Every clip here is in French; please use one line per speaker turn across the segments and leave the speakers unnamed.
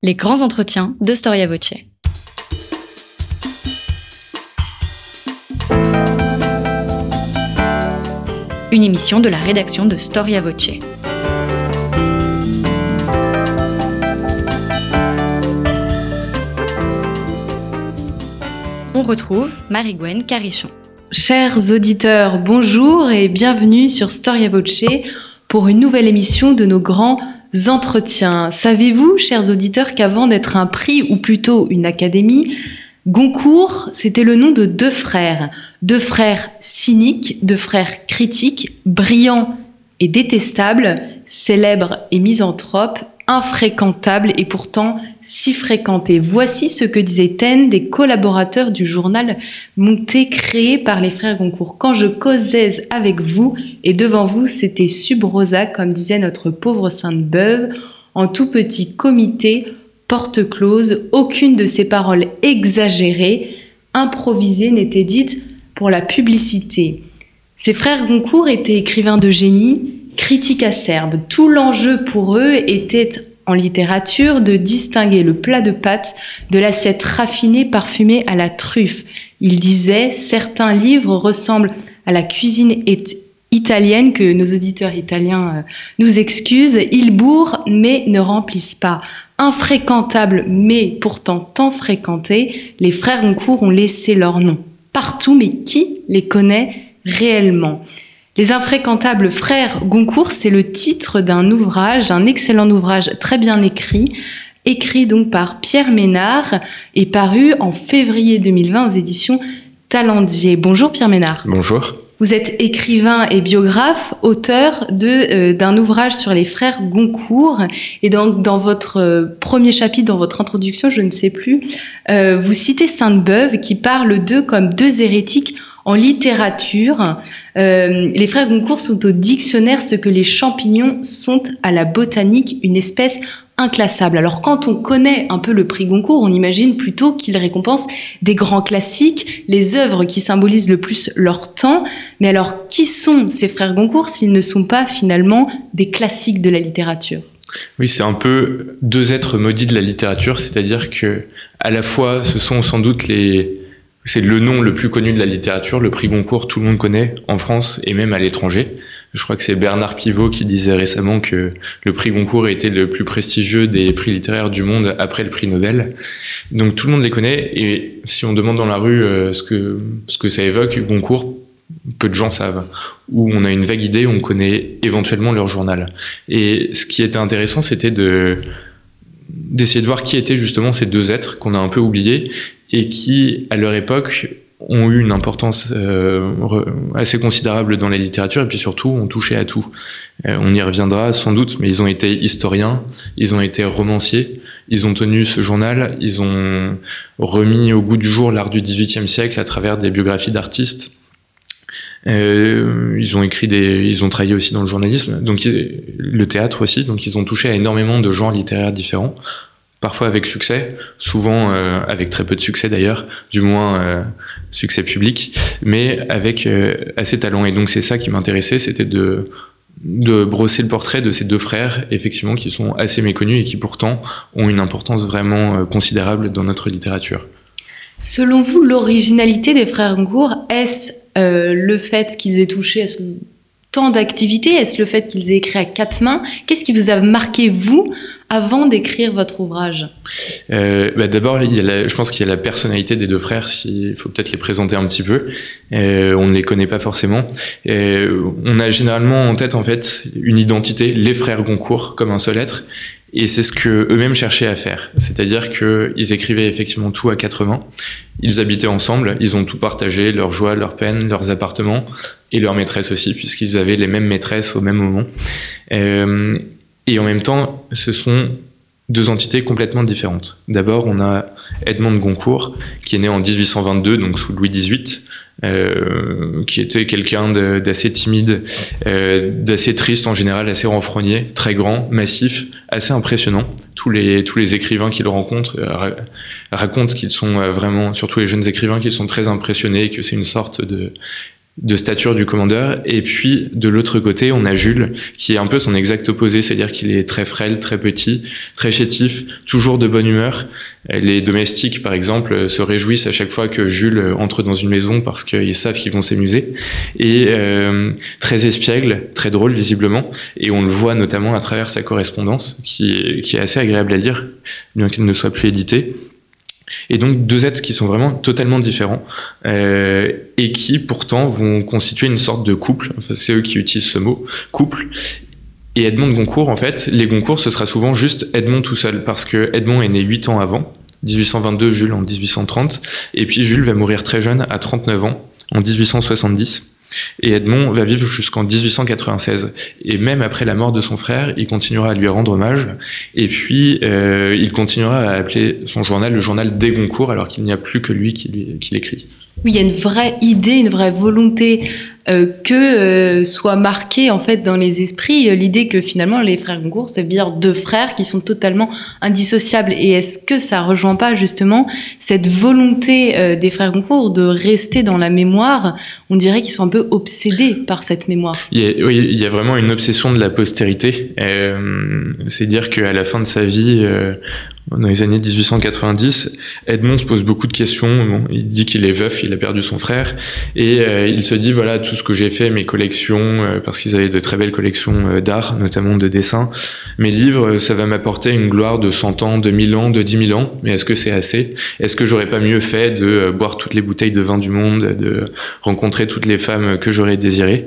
Les grands entretiens de Storia Voce. Une émission de la rédaction de Storia Voce. On retrouve Marie-Gwen Carichon.
Chers auditeurs, bonjour et bienvenue sur Storia Voce pour une nouvelle émission de nos grands entretiens. Savez-vous, chers auditeurs, qu'avant d'être un prix ou plutôt une académie, Goncourt, c'était le nom de deux frères, deux frères cyniques, deux frères critiques, brillants et détestables, célèbres et misanthropes, infréquentable et pourtant si fréquenté. Voici ce que disait Ten des collaborateurs du journal Monté créé par les frères Goncourt. Quand je causais avec vous et devant vous, c'était subrosa, comme disait notre pauvre Sainte-Beuve, en tout petit comité, porte close, aucune de ces paroles exagérées, improvisées n'était dite pour la publicité. Ces frères Goncourt étaient écrivains de génie, critique acerbe. Tout l'enjeu pour eux était en littérature de distinguer le plat de pâtes de l'assiette raffinée parfumée à la truffe. Il disait certains livres ressemblent à la cuisine italienne que nos auditeurs italiens euh, nous excusent. Ils bourrent mais ne remplissent pas. Infréquentables mais pourtant tant fréquentés, les frères Goncourt ont laissé leur nom partout mais qui les connaît réellement? Les infréquentables frères Goncourt, c'est le titre d'un ouvrage, d'un excellent ouvrage très bien écrit, écrit donc par Pierre Ménard et paru en février 2020 aux éditions Talendier. Bonjour Pierre Ménard.
Bonjour.
Vous êtes écrivain et biographe, auteur de euh, d'un ouvrage sur les frères Goncourt. Et donc dans votre euh, premier chapitre, dans votre introduction, je ne sais plus, euh, vous citez Sainte-Beuve qui parle d'eux comme deux hérétiques en littérature, euh, les frères Goncourt sont au dictionnaire ce que les champignons sont à la botanique, une espèce inclassable. Alors quand on connaît un peu le prix Goncourt, on imagine plutôt qu'il récompense des grands classiques, les œuvres qui symbolisent le plus leur temps. Mais alors qui sont ces frères Goncourt s'ils ne sont pas finalement des classiques de la littérature?
Oui, c'est un peu deux êtres maudits de la littérature, c'est-à-dire que à la fois ce sont sans doute les c'est le nom le plus connu de la littérature, le prix Goncourt, tout le monde connaît en France et même à l'étranger. Je crois que c'est Bernard Pivot qui disait récemment que le prix Goncourt était le plus prestigieux des prix littéraires du monde après le prix Nobel. Donc tout le monde les connaît et si on demande dans la rue euh, ce que ce que ça évoque Goncourt, peu de gens savent. Ou on a une vague idée, on connaît éventuellement leur journal. Et ce qui était intéressant, c'était de d'essayer de voir qui étaient justement ces deux êtres qu'on a un peu oubliés et qui, à leur époque, ont eu une importance euh, assez considérable dans la littérature et puis surtout ont touché à tout. Euh, on y reviendra sans doute, mais ils ont été historiens, ils ont été romanciers, ils ont tenu ce journal, ils ont remis au goût du jour l'art du XVIIIe siècle à travers des biographies d'artistes. Euh, ils ont écrit des, ils ont travaillé aussi dans le journalisme, donc le théâtre aussi, donc ils ont touché à énormément de genres littéraires différents. Parfois avec succès, souvent euh, avec très peu de succès d'ailleurs, du moins euh, succès public, mais avec euh, assez talent. Et donc c'est ça qui m'intéressait, c'était de de brosser le portrait de ces deux frères, effectivement, qui sont assez méconnus et qui pourtant ont une importance vraiment considérable dans notre littérature.
Selon vous, l'originalité des frères Ngour, est-ce le fait qu'ils aient touché à ce tant d'activités Est-ce le fait qu'ils aient écrit à quatre mains? Qu'est-ce qui vous a marqué, vous, avant d'écrire votre ouvrage?
Euh, bah D'abord, je pense qu'il y a la personnalité des deux frères. Il faut peut-être les présenter un petit peu. Euh, on ne les connaît pas forcément. Euh, on a généralement en tête en fait une identité, les frères Goncourt, comme un seul être. Et c'est ce que eux-mêmes cherchaient à faire. C'est-à-dire qu'ils écrivaient effectivement tout à quatre mains. Ils habitaient ensemble, ils ont tout partagé, leurs joies, leurs peines, leurs appartements, et leurs maîtresses aussi, puisqu'ils avaient les mêmes maîtresses au même moment. Euh, et en même temps, ce sont deux entités complètement différentes. D'abord, on a Edmond Goncourt, qui est né en 1822, donc sous Louis XVIII, euh, qui était quelqu'un d'assez timide, euh, d'assez triste en général, assez renfrogné, très grand, massif, assez impressionnant. Tous les, tous les écrivains qu'il rencontre euh, racontent qu'ils sont vraiment, surtout les jeunes écrivains, qu'ils sont très impressionnés, que c'est une sorte de de stature du commandeur. Et puis de l'autre côté, on a Jules, qui est un peu son exact opposé, c'est-à-dire qu'il est très frêle, très petit, très chétif, toujours de bonne humeur. Les domestiques, par exemple, se réjouissent à chaque fois que Jules entre dans une maison parce qu'ils savent qu'ils vont s'amuser. Et euh, très espiègle, très drôle visiblement. Et on le voit notamment à travers sa correspondance, qui est, qui est assez agréable à lire, bien qu'il ne soit plus édité. Et donc deux êtres qui sont vraiment totalement différents euh, et qui pourtant vont constituer une sorte de couple. C'est eux qui utilisent ce mot, couple. Et Edmond de Goncourt, en fait, les Goncourt, ce sera souvent juste Edmond tout seul, parce que Edmond est né huit ans avant, 1822, Jules en 1830, et puis Jules va mourir très jeune, à 39 ans, en 1870. Et Edmond va vivre jusqu'en 1896. Et même après la mort de son frère, il continuera à lui rendre hommage. Et puis, euh, il continuera à appeler son journal le journal des Goncourt, alors qu'il n'y a plus que lui qui, l'écrit.
Oui, il y a une vraie idée, une vraie volonté que euh, soit marquée en fait dans les esprits euh, l'idée que finalement les frères Goncourt, c'est bien deux frères qui sont totalement indissociables. Et est-ce que ça rejoint pas justement cette volonté des frères Goncourt de rester dans la mémoire? On dirait qu'ils sont un peu obsédés par cette mémoire.
Il y a, oui, il y a vraiment une obsession de la postérité. c'est dire qu'à la fin de sa vie, dans les années 1890, Edmond se pose beaucoup de questions. il dit qu'il est veuf, il a perdu son frère, et euh, il se dit voilà tout ce que j'ai fait, mes collections, euh, parce qu'ils avaient de très belles collections euh, d'art, notamment de dessins. Mes livres, ça va m'apporter une gloire de 100 ans, de 1000 ans, de 10 000 ans. Mais est-ce que c'est assez? Est-ce que j'aurais pas mieux fait de boire toutes les bouteilles de vin du monde, de rencontrer toutes les femmes que j'aurais désirées?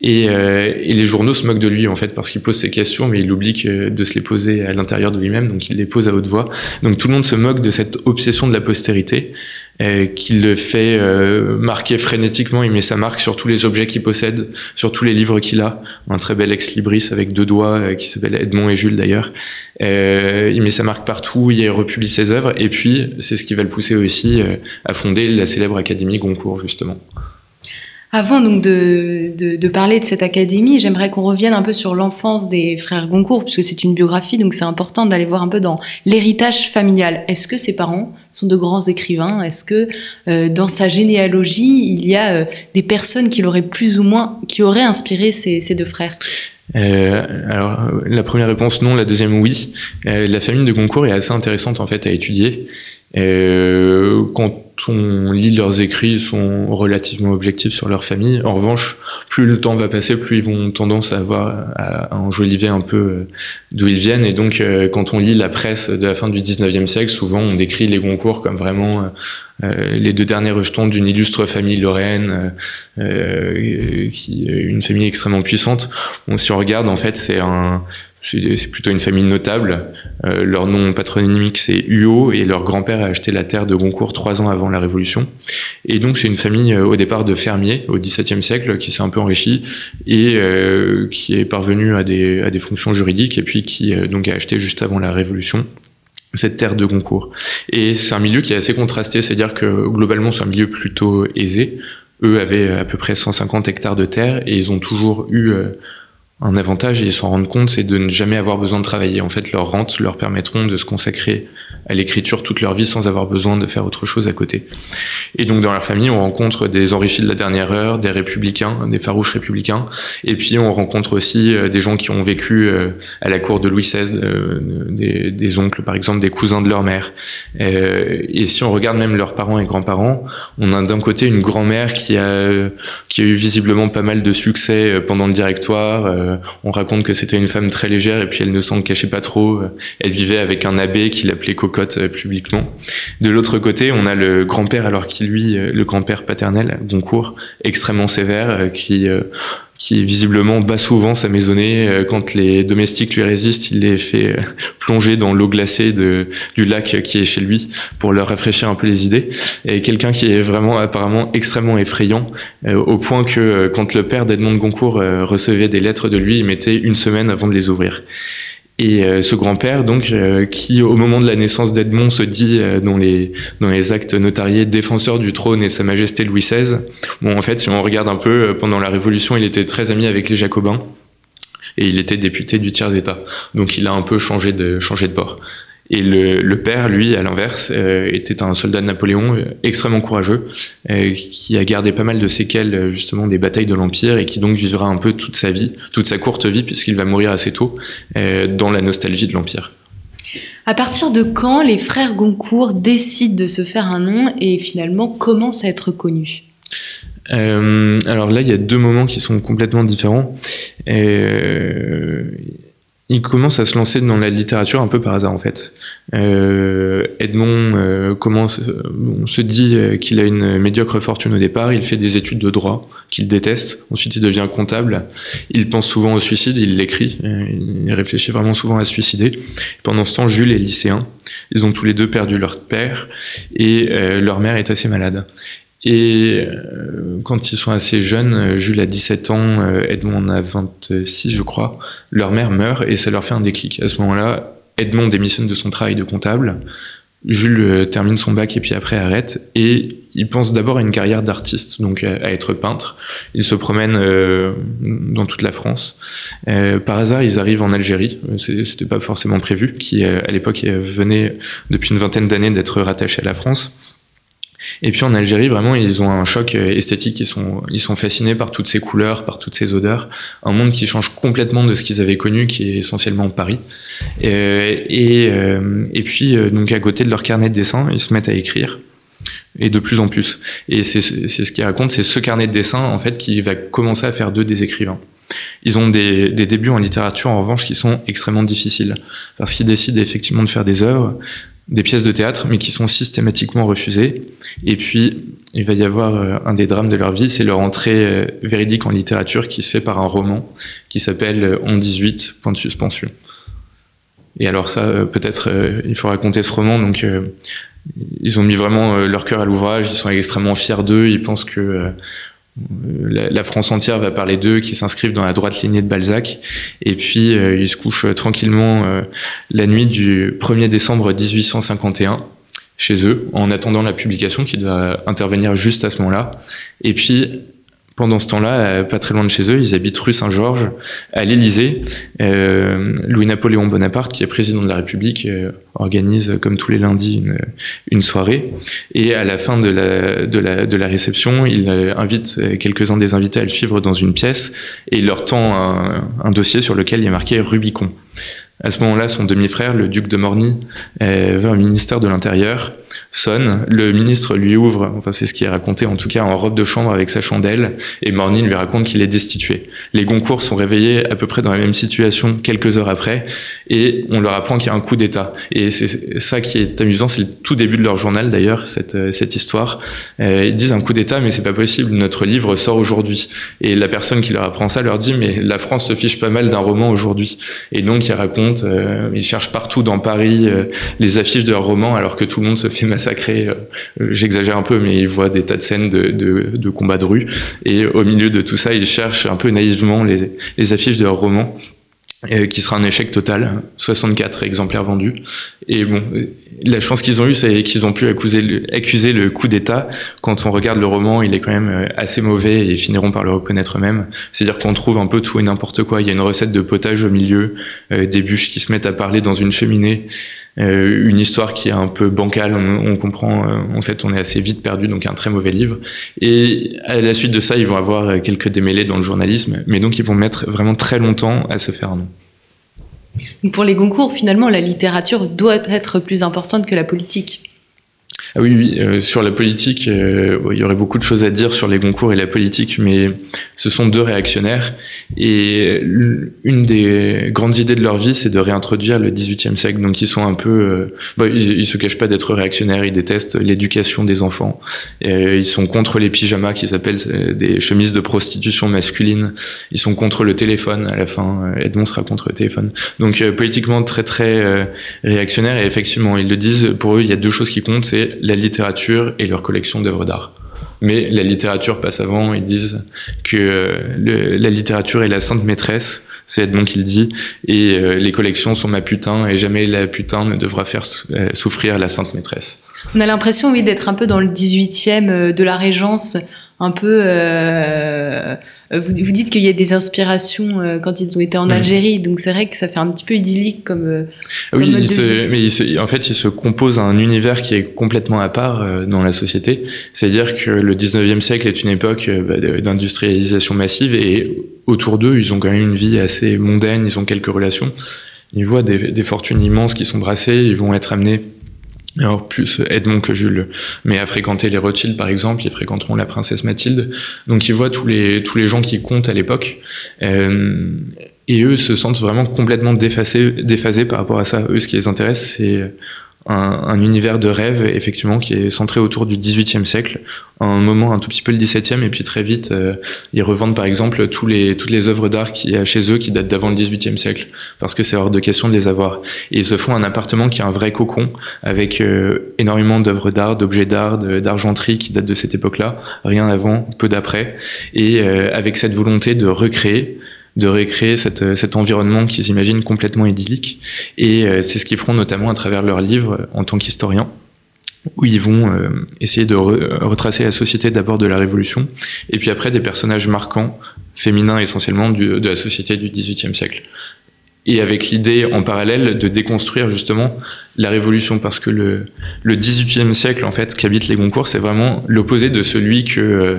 Et, euh, et, les journaux se moquent de lui en fait parce qu'il pose ces questions, mais il oublie que de se les poser à l'intérieur de lui-même, donc il les pose à haute voix. Donc tout le monde se moque de cette obsession de la postérité euh, qui le fait euh, marquer frénétiquement. Il met sa marque sur tous les objets qu'il possède, sur tous les livres qu'il a. Un très bel ex-libris avec deux doigts euh, qui s'appelle Edmond et Jules d'ailleurs. Euh, il met sa marque partout, il republie ses œuvres, et puis c'est ce qui va le pousser aussi à fonder la célèbre Académie Goncourt justement.
Avant donc de, de, de, parler de cette académie, j'aimerais qu'on revienne un peu sur l'enfance des frères Goncourt, puisque c'est une biographie, donc c'est important d'aller voir un peu dans l'héritage familial. Est-ce que ses parents sont de grands écrivains? Est-ce que euh, dans sa généalogie, il y a euh, des personnes qui l'auraient plus ou moins, qui auraient inspiré ces, ces deux frères?
Euh, alors la première réponse non, la deuxième oui. Euh, la famille de Goncourt est assez intéressante en fait à étudier. Euh, quand on lit leurs écrits, ils sont relativement objectifs sur leur famille. En revanche, plus le temps va passer, plus ils vont tendance à avoir à enjoliver un peu euh, d'où ils viennent. Et donc, euh, quand on lit la presse de la fin du 19e siècle, souvent on décrit les Goncourt comme vraiment les deux derniers rejetons d'une illustre famille lorraine, qui une famille extrêmement puissante. Bon, si on regarde, en fait, c'est un c'est plutôt une famille notable. Euh, leur nom patronymique, c'est Huot, et leur grand-père a acheté la terre de Goncourt trois ans avant la Révolution. Et donc, c'est une famille euh, au départ de fermiers au XVIIe siècle qui s'est un peu enrichie et euh, qui est parvenue à des, à des fonctions juridiques et puis qui donc a acheté juste avant la Révolution cette terre de Goncourt. Et c'est un milieu qui est assez contrasté, c'est-à-dire que globalement, c'est un milieu plutôt aisé. Eux avaient à peu près 150 hectares de terre et ils ont toujours eu un avantage et ils s'en rendent compte, c'est de ne jamais avoir besoin de travailler. En fait, leurs rentes leur permettront de se consacrer à l'écriture toute leur vie sans avoir besoin de faire autre chose à côté. Et donc, dans leur famille, on rencontre des enrichis de la dernière heure, des républicains, des farouches républicains, et puis on rencontre aussi euh, des gens qui ont vécu euh, à la cour de Louis XVI, euh, des, oncles, par exemple, des cousins de leur mère. Et si on regarde même leurs parents et grands-parents, on a d'un côté une grand-mère qui a, qui a eu visiblement pas mal de succès pendant le directoire, on raconte que c'était une femme très légère et puis elle ne s'en cachait pas trop. Elle vivait avec un abbé qui l'appelait cocotte euh, publiquement. De l'autre côté, on a le grand-père, alors qui lui, le grand-père paternel, Goncourt, extrêmement sévère, qui qui visiblement bat souvent sa maisonnée. Euh, quand les domestiques lui résistent, il les fait euh, plonger dans l'eau glacée du lac qui est chez lui pour leur rafraîchir un peu les idées. Et quelqu'un qui est vraiment apparemment extrêmement effrayant, euh, au point que quand le père d'Edmond de Goncourt recevait des lettres de lui, il mettait une semaine avant de les ouvrir. Et euh, ce grand-père, donc, euh, qui au moment de la naissance d'Edmond se dit euh, dans les dans les actes notariés défenseur du trône et Sa Majesté Louis XVI. Bon, en fait, si on regarde un peu, pendant la Révolution, il était très ami avec les Jacobins et il était député du tiers état. Donc, il a un peu changé de changé de bord. Et le, le père, lui, à l'inverse, euh, était un soldat de Napoléon euh, extrêmement courageux, euh, qui a gardé pas mal de séquelles justement des batailles de l'Empire et qui donc vivra un peu toute sa vie, toute sa courte vie, puisqu'il va mourir assez tôt, dans la nostalgie de l'Empire.
À partir de quand les frères Goncourt décident de se faire un nom et finalement commencent à être connus?
Euh, alors là, il y a deux moments qui sont complètement différents. Euh, il commence à se lancer dans la littérature un peu par hasard en fait. Euh, Edmond euh, commence, on se dit euh, qu'il a une médiocre fortune au départ. Il fait des études de droit qu'il déteste. Ensuite, il devient comptable. Il pense souvent au suicide. Il l'écrit. Euh, il réfléchit vraiment souvent à se suicider. Pendant ce temps, Jules est lycéen. Ils ont tous les deux perdu leur père et leur mère est assez malade. Et euh, quand ils sont assez jeunes, euh, Jules a 17 ans, euh, Edmond a 26 je crois, leur mère meurt et ça leur fait un déclic. À ce moment-là, Edmond démissionne de son travail de comptable, Jules termine son bac et puis après arrête et il pense d'abord à une carrière d'artiste, donc à, être peintre. Il se promène dans toute la France. par hasard, ils arrivent en Algérie. C'était pas forcément prévu, qui à l'époque venait depuis une vingtaine d'années d'être rattaché à la France. Et puis en Algérie, vraiment, ils ont un choc euh, esthétique. Ils sont, ils sont fascinés par toutes ces couleurs, par toutes ces odeurs. Un monde qui change complètement de ce qu'ils avaient connu, qui est essentiellement Paris. Et, et, euh, et puis, euh, donc à côté de leur carnet de dessin, ils se mettent à écrire. Et de plus en plus. Et c'est ce qu'ils racontent, c'est ce carnet de dessin, en fait, qui va commencer à faire d'eux des écrivains. Ils ont des, des, débuts en littérature, en revanche, qui sont extrêmement difficiles. Parce qu'ils décident effectivement de faire des œuvres des pièces de théâtre, mais qui sont systématiquement refusées. Et puis, il va y avoir euh, un des drames de leur vie, c'est leur entrée euh, véridique en littérature qui se fait par un roman qui s'appelle On 18, point de suspension. Et alors ça, euh, peut-être, il faut raconter ce roman. Donc, ils ont mis vraiment leur cœur à l'ouvrage. Ils sont extrêmement fiers d'eux. Ils pensent que la, France entière va parler d'eux, qui s'inscrivent dans la droite lignée de Balzac. Et puis, euh, ils se couchent tranquillement euh, la nuit du 1er décembre 1851 chez eux, en attendant la publication qui doit intervenir juste à ce moment-là. Et puis, pendant ce temps-là, euh, pas très loin de chez eux, ils habitent rue Saint-Georges, à l'Élysée. Euh, Louis-Napoléon Bonaparte, qui est président de la République, euh, organise, comme tous les lundis, une, soirée. Et à la fin de la, réception, il invite quelques-uns des invités à le suivre dans une pièce et leur tend un, un dossier sur lequel il est marqué Rubicon. À ce moment-là, son demi-frère, le duc de Morny, va au ministère de l'Intérieur, sonne, le ministre lui ouvre, enfin c'est ce qui est raconté en tout cas, en robe de chambre avec sa chandelle, et Morny lui raconte qu'il est destitué. Les Goncourt sont réveillés à peu près dans la même situation quelques heures après, et on leur apprend qu'il y a un coup d'État. Et c'est ça qui est amusant, c'est le tout début de leur journal d'ailleurs, cette, euh, histoire. Euh, ils disent un coup d'État, mais c'est pas possible, notre livre sort aujourd'hui. Et la personne qui leur apprend ça leur dit, mais la France se fiche pas mal d'un roman aujourd'hui. Et donc ils racontent euh, ils cherchent partout dans Paris euh, les affiches de leur roman alors que tout le monde se fait massacrer. Euh, j'exagère un peu, mais ils voient des tas de scènes de, combats de rue. Et au milieu de tout ça, ils cherchent un peu naïvement les, les affiches de leur roman. qui sera un échec total, 64 exemplaires vendus. Et bon, la chance qu'ils ont eue, c'est qu'ils ont pu accuser le, accuser le coup d'État. Quand on regarde le roman, il est quand même euh, assez mauvais et ils finiront par le reconnaître eux-mêmes. C'est-à-dire qu'on trouve un peu tout et n'importe quoi. Il y a une recette de potage au milieu, euh, des bûches qui se mettent à parler dans une cheminée, euh, une histoire qui est un peu bancale. On, on comprend, en fait, on est assez vite perdu, donc un très mauvais livre. Et à la suite de ça, ils vont avoir quelques démêlés dans le journalisme, mais donc ils vont mettre vraiment très longtemps à se faire un nom.
Pour les Goncourt, finalement, la littérature doit être plus importante que la politique.
Ah oui, oui. Euh, sur la politique, euh, il y aurait beaucoup de choses à dire sur les Goncourt et la politique, mais ce sont deux réactionnaires. Et une des grandes idées de leur vie, c'est de réintroduire le XVIIIe siècle. Donc ils sont un peu... Euh, bah, ils, ils, se cachent pas d'être réactionnaires, ils détestent l'éducation des enfants. Ils sont contre les pyjamas qui s'appellent des chemises de prostitution masculine. Ils sont contre le téléphone à la fin. Edmond sera contre le téléphone. Donc politiquement très très réactionnaire. Et effectivement, ils le disent, pour eux, il y a deux choses qui comptent, c'est la littérature et leur collection d'œuvres d'art. Mais la littérature passe avant, ils disent que le, la littérature est la sainte maîtresse, c'est Edmond qui le dit, et euh, les collections sont ma putain, et jamais la putain ne devra faire euh, souffrir la sainte maîtresse.
On a l'impression, oui, d'être un peu dans le 18e euh, de la Régence, un peu euh, Euh, vous, vous, dites qu'il y a des inspirations euh, quand ils ont été en mm. Algérie, donc c'est vrai que ça fait un petit peu idyllique comme. Euh,
oui, mais en fait, il se compose un univers qui est complètement à part dans la société. C'est-à-dire que le 19e siècle est une époque bah, d'industrialisation massive et autour d'eux, ils ont quand même une vie assez mondaine, ils ont quelques relations. Ils voient des, des fortunes immenses qui sont brassées, ils vont être amenés alors plus Edmond que Jules, mais à fréquenter les Rothschild par exemple, ils fréquenteront la princesse Mathilde. Donc ils voient tous les tous les gens qui comptent à l'époque, euh, et eux se sentent vraiment complètement déphasés, déphasés par rapport à ça. Eux, ce qui les intéresse, c'est un, un, univers de rêve, effectivement, qui est centré autour du XVIIIe siècle, un moment un tout petit peu le XVIIe, et puis très vite, euh, ils revendent par exemple tous les, toutes les œuvres d'art qu'il y a chez eux qui datent d'avant le XVIIIe siècle, parce que c'est hors de question de les avoir. Et ils se font un appartement qui est un vrai cocon, avec euh, énormément d'œuvres d'art, d'objets d'art, d'argenterie qui datent de cette époque-là, rien avant, peu d'après, et euh, avec cette volonté de recréer de recréer cette, cet environnement qu'ils imaginent complètement idyllique. Et euh, c'est ce qu'ils feront notamment à travers leurs livres en tant qu'historiens où ils vont euh, essayer de retracer la société d'abord de la Révolution, et puis après des personnages marquants, féminins essentiellement, de la société du XVIIIe siècle et avec l'idée en parallèle de déconstruire justement la révolution. Parce que le, le 18e siècle en fait qu'habite les Goncourt c'est vraiment l'opposé de celui que euh,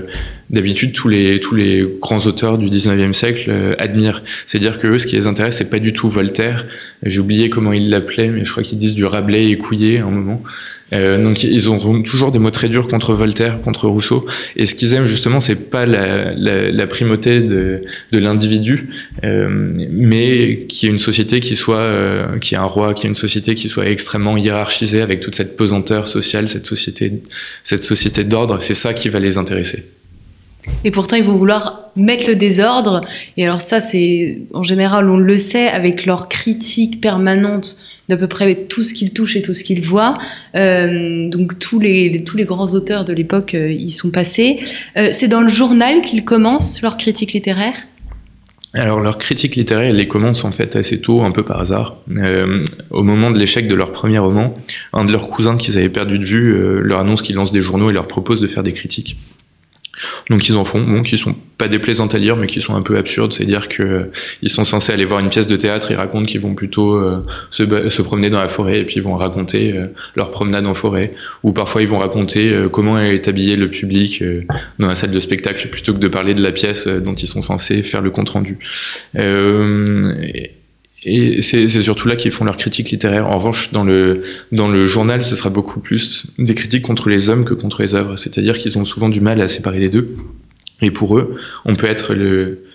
d'habitude tous les tous les grands auteurs du 19e siècle euh, admirent. C'est-à-dire que eux ce qui les intéresse c'est pas du tout Voltaire. J'ai oublié comment ils l'appelaient mais je crois qu'ils disent du Rabelais écouillé à un moment euh, donc ils ont toujours des mots très durs contre Voltaire, contre Rousseau. Et ce qu'ils aiment justement, c'est pas la, primauté de, l'individu, euh, mais qui est une société qui soit, euh, qui est un roi, qui est une société qui soit extrêmement hiérarchisée avec toute cette pesanteur sociale, cette société, cette société d'ordre. C'est ça qui va les intéresser.
Et pourtant, ils vont vouloir mettre le désordre. Et alors ça, c'est en général, on le sait, avec leur critique permanente d'à peu près tout ce qu'ils touchent et tout ce qu'ils voient. Euh, donc tous les, grands auteurs de l'époque euh, y sont passés. Euh, c'est dans le journal qu'ils commencent leur critique littéraire
alors leur critique littéraire, elle les commence en fait assez tôt, un peu par hasard. Au moment de l'échec de leur premier roman, un de leurs cousins qu'ils avaient perdu de vue leur annonce qu'ils lancent des journaux et leur propose de faire des critiques. Donc ils en font, bon, qui sont pas déplaisantes à lire, mais qui sont un peu absurdes. C'est-à-dire que euh, ils sont censés aller voir une pièce de théâtre, ils racontent qu'ils vont plutôt euh, se, promener dans la forêt et puis ils vont raconter euh, leur promenade en forêt. Ou parfois ils vont raconter comment est habillé le public dans la salle de spectacle plutôt que de parler de la pièce dont ils sont censés faire le compte rendu. Et c'est surtout là qu'ils font leur critique littéraire. En revanche, dans le, dans le journal, ce sera beaucoup plus des critiques contre les hommes que contre les œuvres. C'est-à-dire qu'ils ont souvent du mal à séparer les deux. Et pour eux, on peut être le,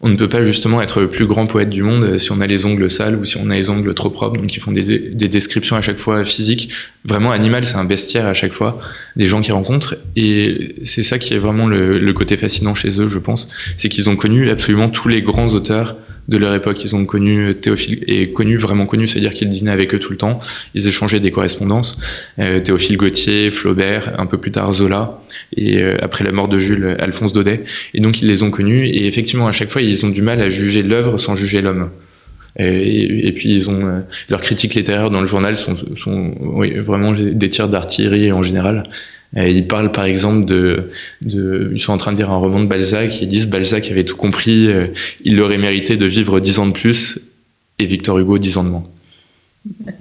on ne peut pas justement être le plus grand poète du monde si on a les ongles sales ou si on a les ongles trop propres. Donc ils font des, des descriptions à chaque fois physiques. Vraiment, animal, c'est un bestiaire à chaque fois des gens qu'ils rencontrent. Et c'est ça qui est vraiment le côté fascinant chez eux, je pense. C'est qu'ils ont connu absolument tous les grands auteurs de leur époque. Ils ont connu Théophile, et connu, vraiment connu, c'est-à-dire qu'ils dînaient avec eux tout le temps. Ils échangeaient des correspondances. Euh, Théophile Gautier, Flaubert, un peu plus tard Zola, et euh, après la mort de Jules, Alphonse Daudet. Et donc ils les ont connus, et effectivement, à chaque fois, ils ont du mal à juger l'œuvre sans juger l'homme. Et, et, puis ils ont euh, leurs critiques littéraires dans le journal sont, sont oui, vraiment des tirs d'artillerie en général. Euh, ils parlent par exemple de, de, ils sont en train de lire un roman de Balzac, ils disent Balzac avait tout compris, euh, il aurait mérité de vivre dix ans de plus, et Victor Hugo dix ans de moins.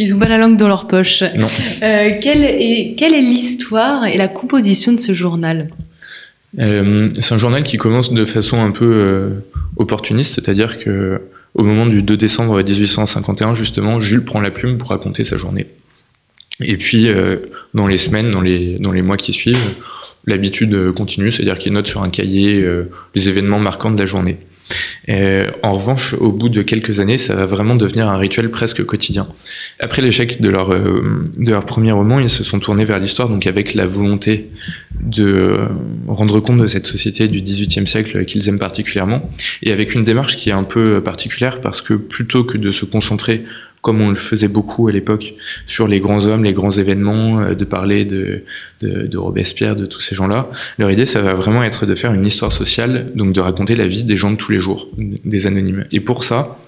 Ils ont pas la langue dans leur poche. Non. Euh, quelle est, quelle est l'histoire et la composition de ce journal?
Euh, C'est un journal qui commence de façon un peu opportuniste, c'est-à-dire que au moment du 2 décembre 1851, justement, Jules prend la plume pour raconter sa journée. Et puis, euh, dans les semaines, dans les, dans les mois qui suivent, l'habitude continue, c'est-à-dire qu'ils notent sur un cahier euh, les événements marquants de la journée. Euh, en revanche, au bout de quelques années, ça va vraiment devenir un rituel presque quotidien. Après l'échec de leur, de leur premier roman, ils se sont tournés vers l'histoire, donc avec la volonté de rendre compte de cette société du XVIIIe siècle qu'ils aiment particulièrement, et avec une démarche qui est un peu particulière parce que plutôt que de se concentrer comme on le faisait beaucoup à l'époque sur les grands hommes, les grands événements, euh, de parler de, de, de, Robespierre, de tous ces gens-là. Leur idée, ça va vraiment être de faire une histoire sociale, donc de raconter la vie des gens de tous les jours, des anonymes. Et pour ça,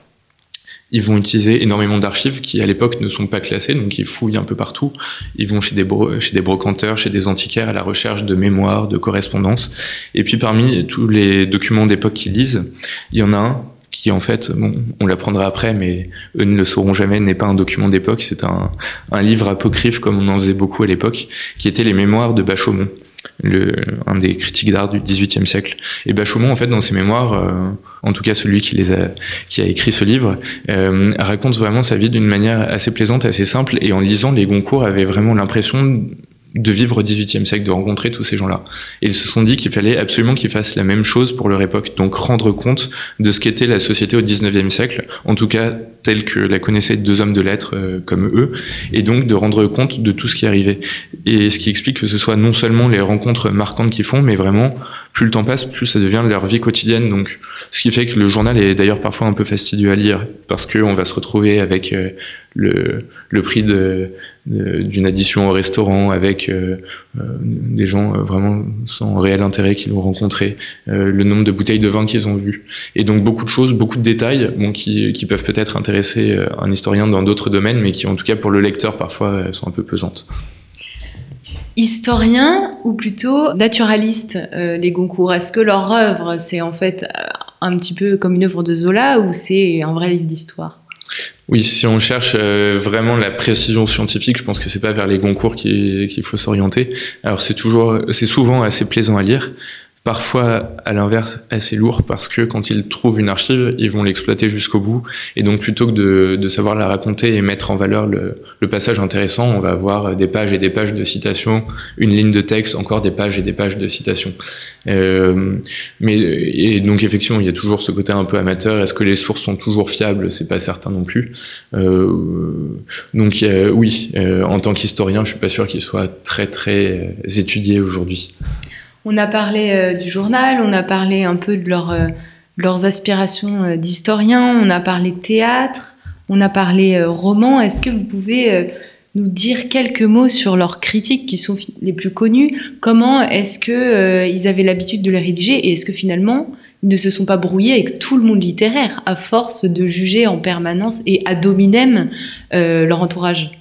ils vont utiliser énormément d'archives qui, à l'époque, ne sont pas classées, donc ils fouillent un peu partout. Ils vont chez des, chez des brocanteurs, chez des antiquaires à la recherche de mémoires, de correspondances. Et puis, parmi tous les documents d'époque qu'ils lisent, il y en a un qui, en fait, bon, on l'apprendra après, mais eux ne le sauront jamais, n'est pas un document d'époque, c'est un, un livre apocryphe, comme on en faisait beaucoup à l'époque, qui était les mémoires de Bachaumont le, un des critiques d'art du XVIIIe siècle. Et Bachaumont, en fait, dans ses mémoires, euh, en tout cas celui qui les a, qui a écrit ce livre, euh, raconte vraiment sa vie d'une manière assez plaisante, assez simple. Et en lisant, les Goncourt avaient vraiment l'impression de vivre au XVIIIe siècle, de rencontrer tous ces gens-là. Et ils se sont dit qu'il fallait absolument qu'ils fassent la même chose pour leur époque, donc rendre compte de ce qu'était la société au XIXe siècle, en tout cas telle que la connaissaient deux hommes de lettres euh, comme eux, et donc de rendre compte de tout ce qui arrivait. Et ce qui explique que ce soit non seulement les rencontres marquantes qu'ils font, mais vraiment, plus le temps passe, plus ça devient leur vie quotidienne. Donc, ce qui fait que le journal est d'ailleurs parfois un peu fastidieux à lire, parce qu'on va se retrouver avec euh, le, prix d'une addition au restaurant avec euh, euh, des gens euh, vraiment sans réel intérêt qui l'ont rencontré, le nombre de bouteilles de vin qu'ils ont vues. Et donc beaucoup de choses, beaucoup de détails qui, qui peuvent peut-être intéresser un historien dans d'autres domaines, mais qui en tout cas pour le lecteur parfois sont un peu pesantes.
Historien ou plutôt naturaliste, les Goncourt? Est-ce que leur œuvre, c'est en fait un petit peu comme une œuvre de Zola ou c'est un vrai livre d'histoire
oui, si on cherche euh, vraiment la précision scientifique, je pense que c'est pas vers les Goncourt qu'il faut s'orienter. Alors c'est toujours, c'est souvent assez plaisant à lire, parfois à l'inverse assez lourd parce que quand ils trouvent une archive, ils vont l'exploiter jusqu'au bout. Et donc plutôt que de, de, savoir la raconter et mettre en valeur le, le, passage intéressant, on va avoir des pages et des pages de citations, une ligne de texte, encore des pages et des pages de citations. Euh, mais et donc effectivement, il y a toujours ce côté un peu amateur. Est-ce que les sources sont toujours fiables? C'est pas certain non plus. Euh, donc oui, euh, en tant qu'historien, je suis pas sûr qu'il soit très très étudié aujourd'hui.
On a parlé euh, du journal, on a parlé un peu de euh, leurs aspirations euh, d'historien, on a parlé théâtre, on a parlé roman. Est-ce que vous pouvez nous dire quelques mots sur leurs critiques qui sont les plus connues? Comment est-ce qu'ils avaient l'habitude de les rédiger et est-ce que finalement ils ne se sont pas brouillés avec tout le monde littéraire à force de juger en permanence et à dominem leur entourage?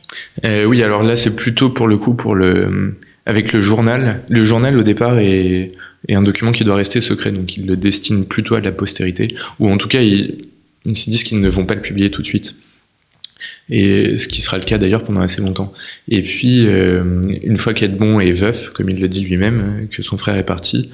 Oui, alors là c'est plutôt pour le coup pour le avec le journal. Le journal, au départ, est, un document qui doit rester secret, donc ils le destinent plutôt à la postérité, ou en tout cas, ils, se disent qu'ils ne vont pas le publier tout de suite. Et ce qui sera le cas d'ailleurs pendant assez longtemps. Et puis, euh, une fois qu'Edmond est veuf, comme il le dit lui-même, que son frère est parti,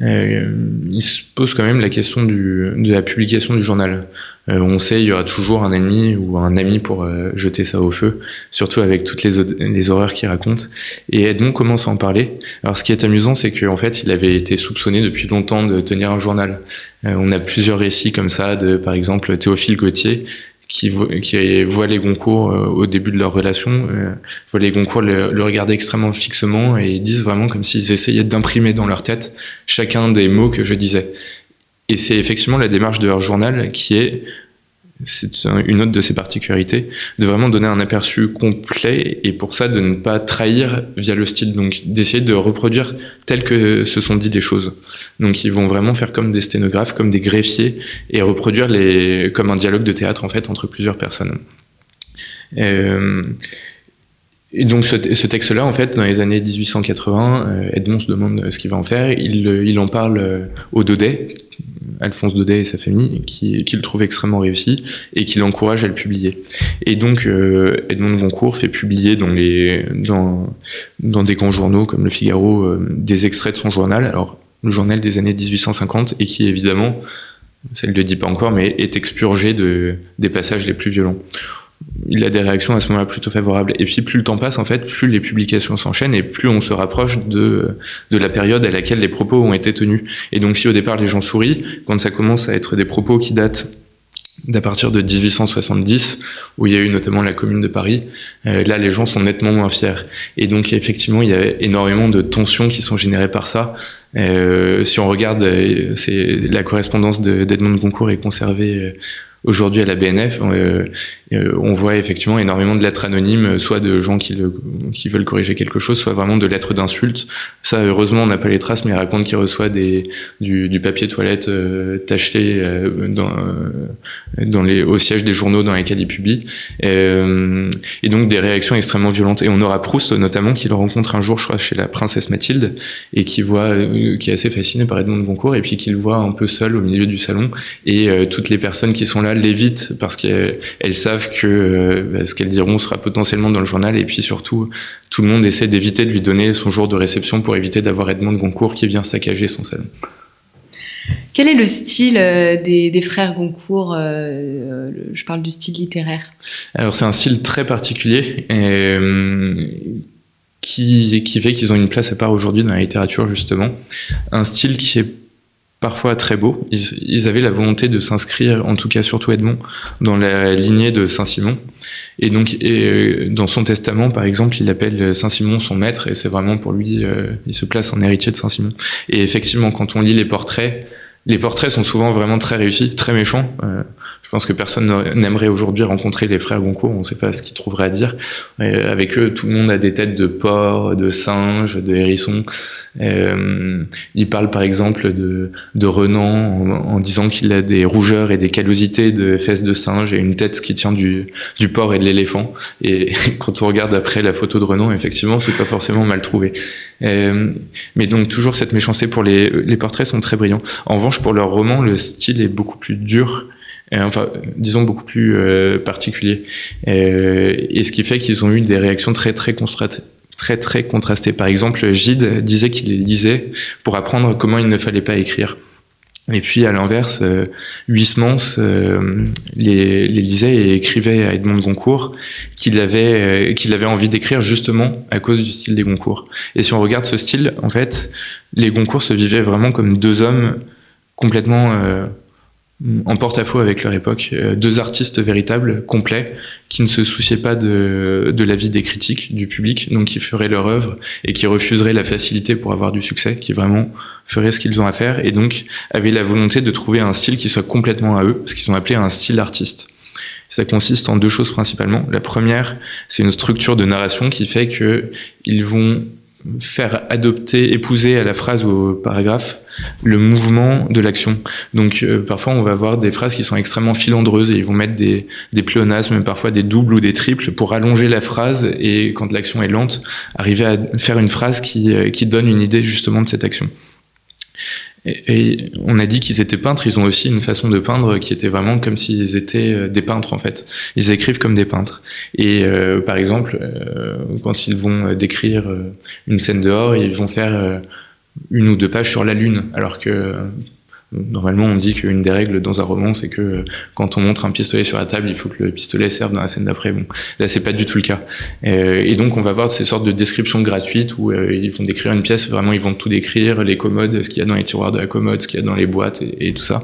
il se pose quand même la question du, de la publication du journal. Euh, on sait il y aura toujours un ennemi ou un ami pour euh, jeter ça au feu, surtout avec toutes les, les horreurs qu'il raconte. Et Edmond commence à en parler. Alors ce qui est amusant, c'est qu'en fait, il avait été soupçonné depuis longtemps de tenir un journal. Euh, on a plusieurs récits comme ça de, par exemple, Théophile Gautier, qui, qui voient les Goncourt euh, au début de leur relation, euh, voient les Goncourt le, le, regarder extrêmement fixement et ils disent vraiment comme s'ils essayaient d'imprimer dans leur tête chacun des mots que je disais. Et c'est effectivement la démarche de leur journal qui est c'est une autre de ses particularités, de vraiment donner un aperçu complet et pour ça de ne pas trahir via le style, donc d'essayer de reproduire tel que se sont dit des choses. Donc ils vont vraiment faire comme des sténographes, comme des greffiers et reproduire les, comme un dialogue de théâtre en fait entre plusieurs personnes. Euh, et donc ce, texte-là, en fait, dans les années 1880, euh, Edmond se demande ce qu'il va en faire. Il, il en parle euh, au Daudet, Alphonse Daudet et sa famille, qui, le trouve extrêmement réussi et qui l'encourage à le publier. Et donc euh, Edmond de Goncourt fait publier dans, les, dans, des grands journaux comme Le Figaro euh, des extraits de son journal, alors le journal des années 1850, et qui évidemment, ça ne le dit pas encore, mais est expurgé de, des passages les plus violents il a des réactions à ce moment-là plutôt favorables. Et puis plus le temps passe, en fait, plus les publications s'enchaînent et plus on se rapproche de, de la période à laquelle les propos ont été tenus. Et donc si au départ les gens sourient, quand ça commence à être des propos qui datent d'à partir de 1870, où il y a eu notamment la Commune de Paris, euh, là les gens sont nettement moins fiers. Et donc effectivement, il y a énormément de tensions qui sont générées par ça. Euh, si on regarde, euh, c'est la correspondance d'Edmond de Goncourt est conservée aujourd'hui à la BNF, euh, euh, on voit effectivement énormément de lettres anonymes, soit de gens qui, le, qui veulent corriger quelque chose, soit vraiment de lettres d'insultes. Ça, heureusement, on n'a pas les traces, mais il raconte qu'il reçoit du, du papier toilette euh, euh, les, au siège des journaux dans lesquels il publie. et donc des réactions extrêmement violentes. Et on aura Proust notamment, qui le rencontre un jour, je crois, chez la princesse Mathilde, et qui voit, qui est assez fasciné par Edmond de Goncourt, et puis qu'il voit un peu seul au milieu du salon, et toutes les personnes qui sont là l'évitent parce qu'elles savent que euh, ce qu'elles diront sera potentiellement dans le journal et puis surtout tout le monde essaie d'éviter de lui donner son jour de réception pour éviter d'avoir Edmond de Goncourt qui vient saccager son salon.
Quel est le style euh, des, frères Goncourt euh, Je parle du style littéraire?
Alors c'est un style très particulier qui, qui fait qu'ils ont une place à part aujourd'hui dans la littérature justement. Un style qui est parfois très beau. Ils, avaient la volonté de s'inscrire, en tout cas surtout Edmond, dans la lignée de Saint-Simon. Et donc, et, dans son testament, par exemple, il appelle Saint-Simon son maître, et c'est vraiment pour lui, euh, il se place en héritier de Saint-Simon. Et effectivement, quand on lit les portraits, les portraits sont souvent vraiment très réussis, très méchants. Euh, pense que personne n'aimerait aujourd'hui rencontrer les frères Goncourt, on ne sait pas ce qu'ils trouveraient à dire. avec eux, tout le monde a des têtes de porc, de singes, de hérissons. Euh, il parle par exemple de, Renan en, disant qu'il a des rougeurs et des callosités de fesses de singe et une tête qui tient du, du porc et de l'éléphant. Et quand on regarde après la photo de Renan, effectivement, c'est pas forcément mal trouvé. Euh, mais donc toujours cette méchanceté pour les, les portraits sont très brillants. En revanche, pour leur roman, le style est beaucoup plus dur enfin, disons beaucoup plus euh, particulier. Euh, et ce qui fait qu'ils ont eu des réactions très très très. Par exemple, Gide disait qu'il les lisait pour apprendre comment il ne fallait pas écrire. Et puis à l'inverse, euh, Huysmans les, lisait et écrivait à Edmond Goncourt qu'il avait qu'il avait envie d'écrire justement à cause du style des Goncourt. Et si on regarde ce style, en fait, les Goncourt se vivaient vraiment comme deux hommes complètement en porte-à-faux avec leur époque. Euh, deux artistes véritables, complets, qui ne se souciaient pas de, de l'avis des critiques, du public, donc qui feraient leur œuvre et qui refuseraient la facilité pour avoir du succès, qui vraiment feraient ce qu'ils ont à faire et donc avaient la volonté de trouver un style qui soit complètement à eux, ce qu'ils ont appelé un style artiste. Ça consiste en deux choses principalement. La première, c'est une structure de narration qui fait que ils vont faire adopter, épouser à la phrase ou au paragraphe le mouvement de l'action. Donc euh, parfois on va avoir des phrases qui sont extrêmement filandreuses et ils vont mettre des, pléonasmes, parfois des doubles ou des triples pour allonger la phrase et quand l'action est lente, arriver à faire une phrase qui, euh, qui donne une idée justement de cette action. Et, on a dit qu'ils étaient peintres, ils ont aussi une façon de peindre qui était vraiment comme s'ils étaient euh, des peintres en fait. Ils écrivent comme des peintres. Et euh, par exemple, euh, quand ils vont décrire une scène dehors, ils vont faire une ou deux pages sur la lune, alors que Normalement, on dit qu'une des règles dans un roman, c'est que euh, quand on montre un pistolet sur la table, il faut que le pistolet serve dans la scène d'après. Bon, là, c'est pas du tout le cas. Euh, et donc, on va voir ces sortes de descriptions gratuites où euh, ils vont décrire une pièce. Vraiment, ils vont tout décrire, les commodes, ce qu'il y a dans les tiroirs de la commode, ce qu'il y a dans les boîtes et, tout ça.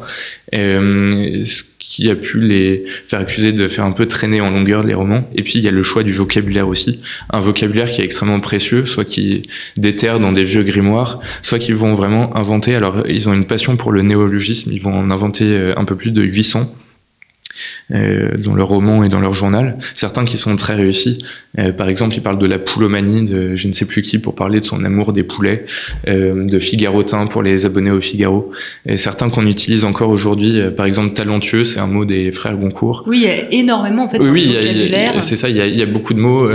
Qui a pu les faire accuser de faire un peu traîner en longueur les romans. Et puis il y a le choix du vocabulaire aussi, un vocabulaire qui est extrêmement précieux, soit qui déterre dans des vieux grimoires, soit qu'ils vont vraiment inventer. Alors ils ont une passion pour le néologisme, ils vont en inventer un peu plus de 800 euh, dans leur roman et dans leur journal. Certains qui sont très réussis. Euh, par exemple, ils parlent de la poulomanie de je ne sais plus qui pour parler de son amour des poulets, euh, de Figarotin pour les abonnés au Figaro. Et certains qu'on utilise encore aujourd'hui, par exemple talentueux, c'est un mot des frères Goncourt.
Oui, il y a énormément en fait.
Oui, oui c'est ça. Il y, a, il y, a, beaucoup de mots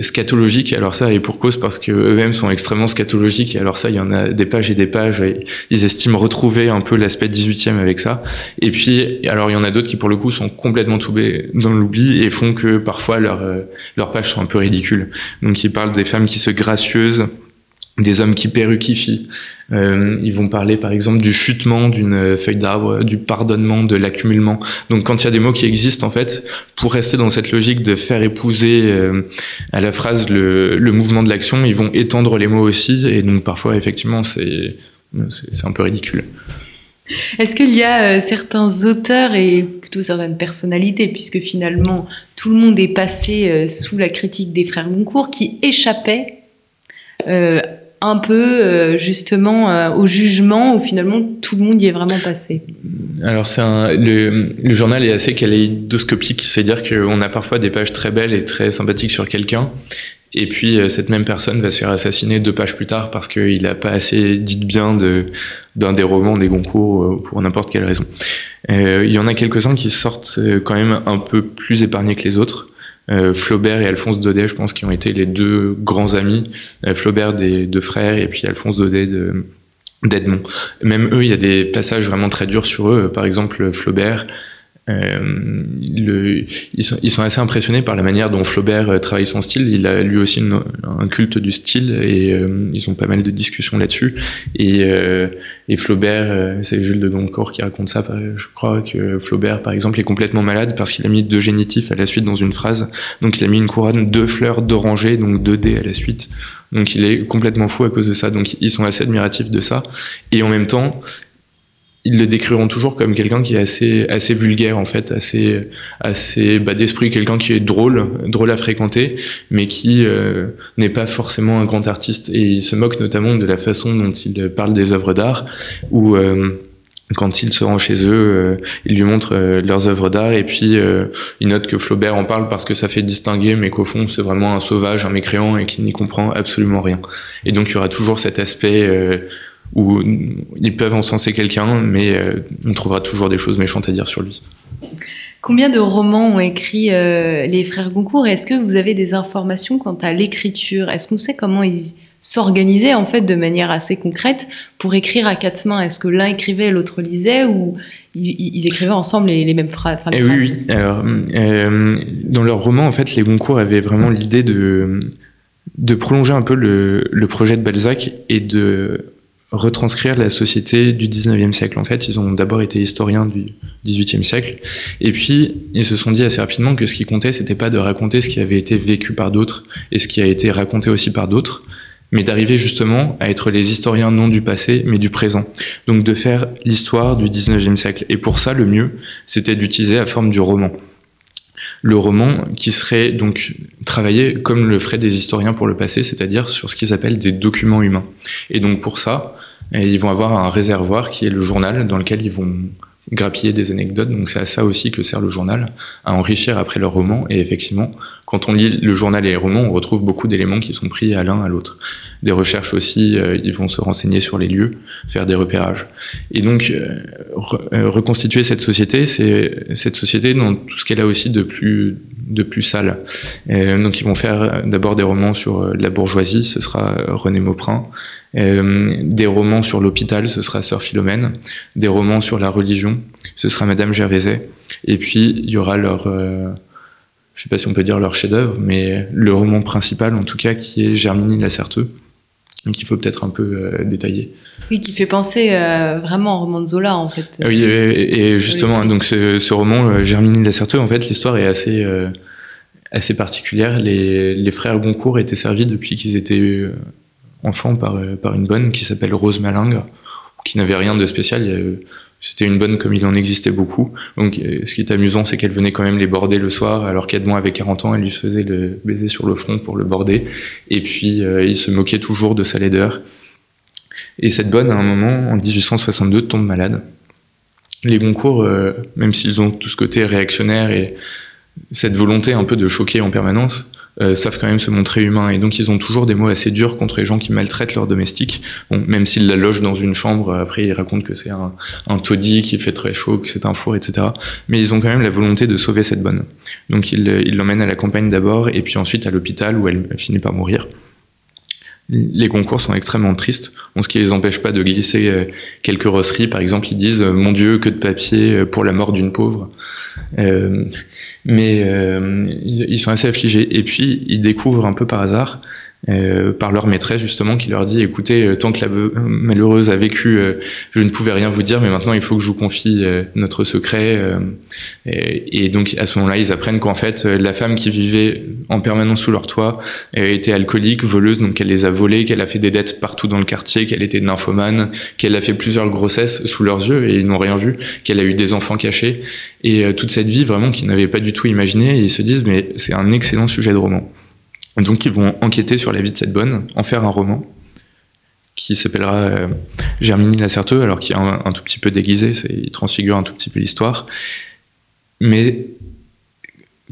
scatologiques. Alors ça, et pour cause parce que eux-mêmes sont extrêmement scatologiques. Et alors ça, il y en a des pages et des pages. ils estiment retrouver un peu l'aspect 18e avec ça. Et puis, alors il y en a d'autres qui pour le coup sont complètement tombés dans l'oubli et font que parfois leurs euh, leurs pages sont un peu ridicules. Donc ils parlent des femmes qui se gracieuses, des hommes qui perruquifient. Euh, ils vont parler par exemple du chutement d'une feuille d'arbre, du pardonnement, de l'accumulement. Donc quand il y a des mots qui existent en fait, pour rester dans cette logique de faire épouser euh, à la phrase le, le mouvement de l'action, ils vont étendre les mots aussi et donc parfois effectivement c'est un peu ridicule.
Est-ce qu'il y a euh, certains auteurs et plutôt certaines personnalités, puisque finalement tout le monde est passé euh, sous la critique des frères Goncourt, qui échappaient euh, un peu justement au jugement où finalement tout le monde y est vraiment passé?
Alors le, journal est assez kaléidoscopique, c'est-à-dire qu'on a parfois des pages très belles et très sympathiques sur quelqu'un et puis euh, cette même personne va se faire assassiner deux pages plus tard parce qu'il n'a pas assez dit de bien d'un des romans des Goncourt euh, pour n'importe quelle raison. Euh, il y en a quelques-uns qui sortent quand même un peu plus épargnés que les autres. Flaubert et Alphonse Daudet, je pense, qui ont été les deux grands amis. Flaubert des deux frères et puis Alphonse Daudet de d'Edmond. Même eux, il y a des passages vraiment très durs sur eux. Par exemple, Flaubert, euh, le, ils, sont, ils, sont, assez impressionnés par la manière dont Flaubert euh, travaille son style. Il a lui aussi un culte du style et euh, ils ont pas mal de discussions là-dessus. Et, euh, et, Flaubert, c'est Jules de Doncourt qui raconte ça. Je crois que Flaubert, par exemple, est complètement malade parce qu'il a mis deux génitifs à la suite dans une phrase. Donc il a mis une couronne, deux fleurs d'oranger, donc deux dés à la suite. Donc il est complètement fou à cause de ça. Donc ils sont assez admiratifs de ça. Et en même temps, ils le décriront toujours comme quelqu'un qui est assez assez vulgaire en fait, assez assez bas d'esprit, quelqu'un qui est drôle, drôle à fréquenter, mais qui euh, n'est pas forcément un grand artiste. Et il se moque notamment de la façon dont il parle des œuvres d'art, où euh, quand il se rend chez eux, euh, il lui montre leurs œuvres d'art et puis il note que Flaubert en parle parce que ça fait distinguer, mais qu'au fond c'est vraiment un sauvage, un mécréant et qui n'y comprend absolument rien. Et donc il y aura toujours cet aspect où ils peuvent encenser quelqu'un, mais euh, on trouvera toujours des choses méchantes à dire sur lui.
Combien de romans ont écrit euh, les frères Goncourt? Est-ce que vous avez des informations quant à l'écriture? Est-ce qu'on sait comment ils s'organisaient en fait de manière assez concrète pour écrire à quatre mains? Est-ce que l'un écrivait, l'autre lisait ou ils, écrivaient ensemble les, mêmes phrases,
eh Oui, oui. Alors, euh, dans leur roman, en fait, les Goncourt avaient vraiment l'idée de de prolonger un peu le, le projet de Balzac et de retranscrire la société du 19e siècle. En fait, ils ont d'abord été historiens du 18e siècle, et puis ils se sont dit assez rapidement que ce qui comptait, c'était pas de raconter ce qui avait été vécu par d'autres et ce qui a été raconté aussi par d'autres, mais d'arriver justement à être les historiens non du passé, mais du présent. Donc de faire l'histoire du 19e siècle. Et pour ça, le mieux, c'était d'utiliser la forme du roman le roman qui serait donc travaillé comme le feraient des historiens pour le passé, c'est-à-dire sur ce qu'ils appellent des documents humains. Et donc pour ça, ils vont avoir un réservoir qui est le journal dans lequel ils vont grappiller des anecdotes. Donc c'est à ça aussi que sert le journal, à enrichir après leur roman. Et effectivement, quand on lit le journal et les romans, on retrouve beaucoup d'éléments qui sont pris à l'un à l'autre. Des recherches aussi, euh, ils vont se renseigner sur les lieux, faire des repérages. Et donc euh, euh, reconstituer cette société, c'est cette société dans tout ce qu'elle a aussi de plus de plus sale. donc ils vont faire d'abord des romans sur la bourgeoisie, ce sera René Mauprin. Euh, des romans sur l'hôpital, ce sera Sœur Philomène. Des romans sur la religion, ce sera Madame Gervaiset. Et puis, il y aura leur, euh, je sais pas si on peut dire leur chef-d'œuvre, mais le roman principal, en tout cas, qui est Germinie de la Certeux. Donc il faut peut-être un peu euh, détailler.
Oui, qui fait penser vraiment au roman de Zola en fait.
Oui, et, justement, donc ce, ce roman Germinie de la Certeux, en fait, l'histoire est assez assez particulière. Les, les, frères Goncourt étaient servis depuis qu'ils étaient enfant par, euh, par une bonne qui s'appelle Rose Malingre, qui n'avait rien de spécial. C'était une bonne comme il en existait beaucoup. Donc, euh, ce qui est amusant, c'est qu'elle venait quand même les border le soir, alors qu'Edmond avait 40 ans, elle lui faisait le baiser sur le front pour le border. Et puis, euh, il se moquait toujours de sa laideur. Et cette bonne, à un moment, en 1862, tombe malade. Les Goncourt, même s'ils ont tout ce côté réactionnaire et cette volonté un peu de choquer en permanence, euh, savent quand même se montrer humains. Et donc, ils ont toujours des mots assez durs contre les gens qui maltraitent leurs domestiques. Bon, même s'ils la logent dans une chambre, après, ils racontent que c'est un, un taudis qui fait très chaud, que c'est un four, etc. Mais ils ont quand même la volonté de sauver cette bonne. Donc, ils l'emmènent à la campagne d'abord, et puis ensuite à l'hôpital où elle finit par mourir. Les concours sont extrêmement tristes, ce qui les empêche pas de glisser euh, quelques rosseries. Par exemple, ils disent euh, Mon Dieu, que de papier pour la mort d'une pauvre. Euh, mais euh, ils sont assez affligés. Et puis, ils découvrent un peu par hasard, euh, par leur maîtresse justement, qui leur dit écoutez, euh, tant que la malheureuse a vécu, euh, je ne pouvais rien vous dire, mais maintenant il faut que je vous confie notre secret. Et, et, donc à ce moment-là, ils apprennent qu'en fait, la femme qui vivait en permanence sous leur toit était alcoolique, voleuse, donc elle les a volés, qu'elle a fait des dettes partout dans le quartier, qu'elle était nymphomane, qu'elle a fait plusieurs grossesses sous leurs yeux et ils n'ont rien vu, qu'elle a eu des enfants cachés et toute cette vie vraiment qu'ils n'avaient pas du tout imaginé. Ils se disent mais c'est un excellent sujet de roman. Donc ils vont enquêter sur la vie de cette bonne, en faire un roman. qui s'appellera Germini Lacerteux, alors qui est un, un, tout petit peu déguisé, il transfigure un tout petit peu l'histoire. Mais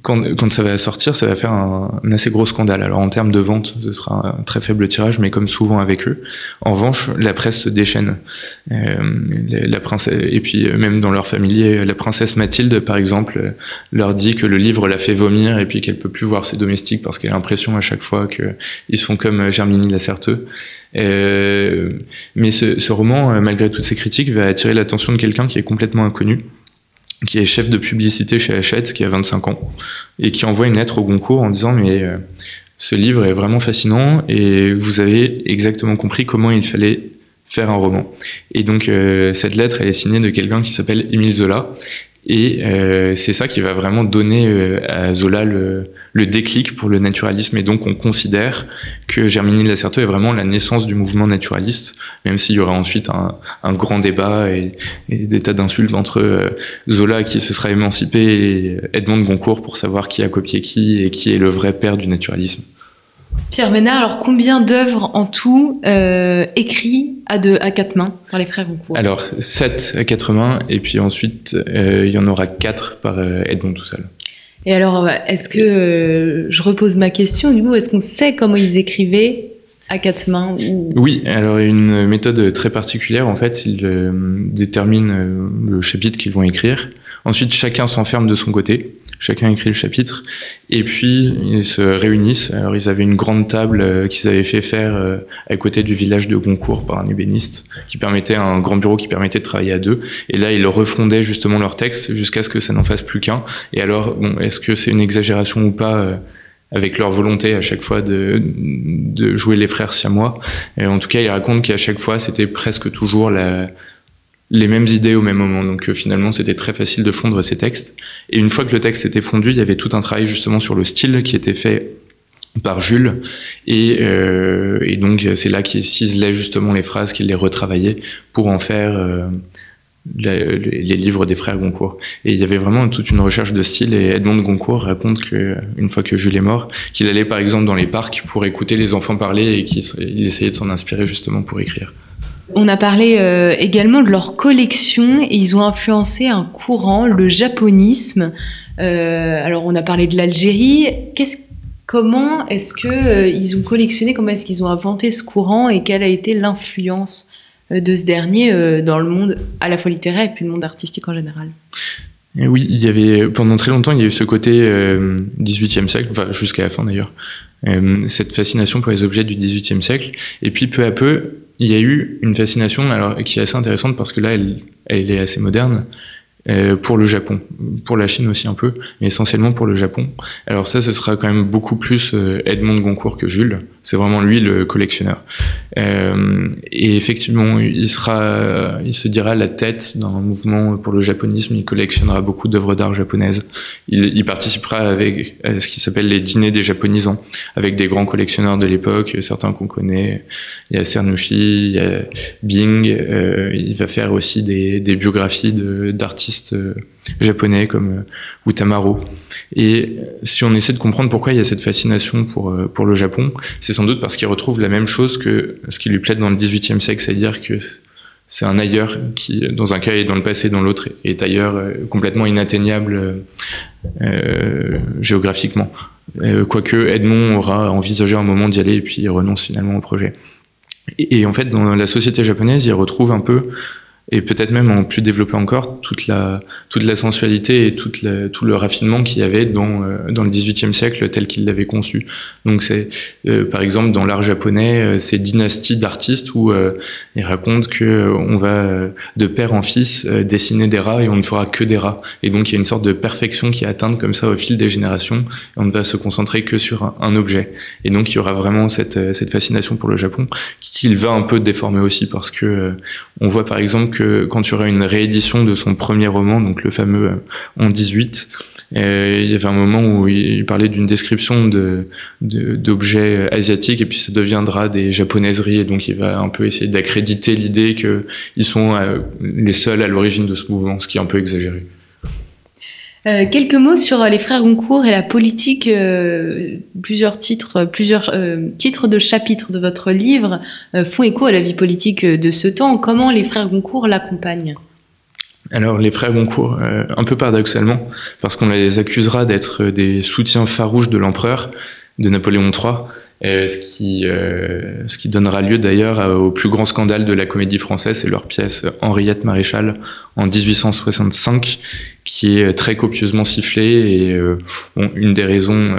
quand, quand, ça va sortir, ça va faire un, assez gros scandale. Alors en termes de vente, ce sera un très faible tirage, mais comme souvent avec eux. En revanche, la presse se déchaîne. Euh, la princesse, et puis même dans leur familier, la princesse Mathilde, par exemple, leur dit que le livre la fait vomir et puis qu'elle peut plus voir ses domestiques parce qu'elle a l'impression à chaque fois qu'ils sont comme Germini Lacerteux. Euh, mais ce, ce roman, malgré toutes ces critiques, va attirer l'attention de quelqu'un qui est complètement inconnu qui est chef de publicité chez Hachette, qui a 25 ans, et qui envoie une lettre au Goncourt en disant mais euh, ce livre est vraiment fascinant et vous avez exactement compris comment il fallait faire un roman. Et donc euh, cette lettre, elle est signée de quelqu'un qui s'appelle Émile Zola et euh, c'est ça qui va vraiment donner euh, à Zola le, le, déclic pour le naturalisme. Et donc on considère que Germini Lacerteux est vraiment la naissance du mouvement naturaliste, même s'il y aura ensuite un, un grand débat et, des tas d'insultes entre euh, Zola qui se sera émancipé et Edmond de Goncourt pour savoir qui a copié qui et qui est le vrai père du naturalisme.
Pierre Ménard, alors combien d'œuvres en tout euh, écrits à, deux, à quatre mains par les frères Goncourt
Alors, sept à quatre mains, et puis ensuite, euh, il y en aura quatre par euh, Edmond tout seul.
Et alors, est-ce que, euh, je repose ma question, du coup, est-ce qu'on sait comment ils écrivaient à quatre mains ou...
Oui, alors une méthode très particulière, en fait, ils déterminent le chapitre qu'ils vont écrire. Ensuite, chacun s'enferme de son côté chacun écrit le chapitre, et puis ils se réunissent. Alors ils avaient une grande table euh, qu'ils avaient fait faire euh, à côté du village de Goncourt par un ébéniste, qui permettait un grand bureau qui permettait de travailler à deux. Et là, ils refondaient justement leur texte jusqu'à ce que ça n'en fasse plus qu'un. Et alors, bon, est-ce que c'est une exagération ou pas euh, avec leur volonté à chaque fois de, de jouer les frères siamois? Et en tout cas, ils racontent qu'à chaque fois, c'était presque toujours la, les mêmes idées au même moment. Donc euh, finalement, c'était très facile de fondre ces textes. Et une fois que le texte était fondu, il y avait tout un travail justement sur le style qui était fait par Jules et, euh, et donc c'est là qu'il ciselait justement les phrases, qu'il les retravaillait pour en faire euh, les, livres des frères Goncourt. Et il y avait vraiment toute une recherche de style et Edmond Goncourt raconte que une fois que Jules est mort, qu'il allait par exemple dans les parcs pour écouter les enfants parler et qu'il essayait de s'en inspirer justement pour écrire.
On a parlé euh, également de leur collection et ils ont influencé un courant, le japonisme. Euh, alors on a parlé de l'Algérie. Comment est-ce que euh, ils ont collectionné Comment est-ce qu'ils ont inventé ce courant et quelle a été l'influence euh, de ce dernier dans le monde à la fois littéraire et puis le monde artistique en général?
Oui, il y avait pendant très longtemps, il y a eu ce côté euh, 18e siècle, enfin jusqu'à la fin d'ailleurs, cette fascination pour les objets du 18e siècle. Et puis peu à peu, il y a eu une fascination qui est assez intéressante parce que là elle, est assez moderne euh, pour le Japon, pour la Chine aussi un peu, mais essentiellement pour le Japon. Alors ça, ce sera quand même beaucoup plus euh, Edmond Goncourt que Jules. C'est vraiment lui le collectionneur. Euh, et effectivement, il sera, il se dira la tête d'un mouvement pour le japonisme. Il collectionnera beaucoup d'œuvres d'art japonaises. Il, participera avec à ce qui s'appelle les dîners des japonisants, avec des grands collectionneurs de l'époque, certains qu'on connaît. Il y a Cernouchi, il y a Bing. Euh, il va faire aussi des, des biographies d'artistes euh, japonais comme euh, Utamaro. Et si on essaie de comprendre pourquoi il y a cette fascination pour, euh, pour le Japon, c'est sans doute parce qu'il retrouve la même chose que ce qui lui plaît dans le XVIIIe siècle, c'est-à-dire que c'est un ailleurs qui, dans un cas, est dans le passé, dans l'autre, est ailleurs complètement inatteignable euh, géographiquement. Euh, quoique Edmond aura envisagé un moment d'y aller et puis il renonce finalement au projet. Et, et, en fait, dans la société japonaise, il retrouve un peu et peut-être même en plus développer encore toute la toute la sensualité et toute la, tout le raffinement qu'il y avait dans euh, dans le XVIIIe siècle tel qu'il l'avait conçu. Donc c'est euh, par exemple dans l'art japonais euh, ces dynasties d'artistes où euh, ils racontent que euh, on va de père en fils dessiner des rats et on ne fera que des rats. Et donc il y a une sorte de perfection qui est atteinte comme ça au fil des générations et on ne va se concentrer que sur un, un objet. Et donc il y aura vraiment cette cette fascination pour le Japon qu'il va un peu déformer aussi parce que on voit par exemple que quand il y aura une réédition de son premier roman, donc le fameux euh, En 18, euh, il y avait un moment où il parlait d'une description de, d'objets asiatiques et puis ça deviendra des japonaiseries et donc il va un peu essayer d'accréditer l'idée qu'ils sont euh, les seuls à l'origine de ce mouvement, ce qui est un peu exagéré.
Euh, quelques mots sur les frères Goncourt et la politique. Euh, plusieurs titres, euh, titres de chapitres de votre livre font écho à la vie politique de ce temps. Comment les frères Goncourt l'accompagnent?
Alors les frères Goncourt, un peu paradoxalement, parce qu'on les accusera d'être des soutiens farouches de l'empereur, de Napoléon III, euh, ce, qui, euh, ce qui donnera lieu d'ailleurs au plus grand scandale de la comédie française, c'est leur pièce Henriette Maréchal en 1865, qui est très copieusement sifflée. Et euh, une des raisons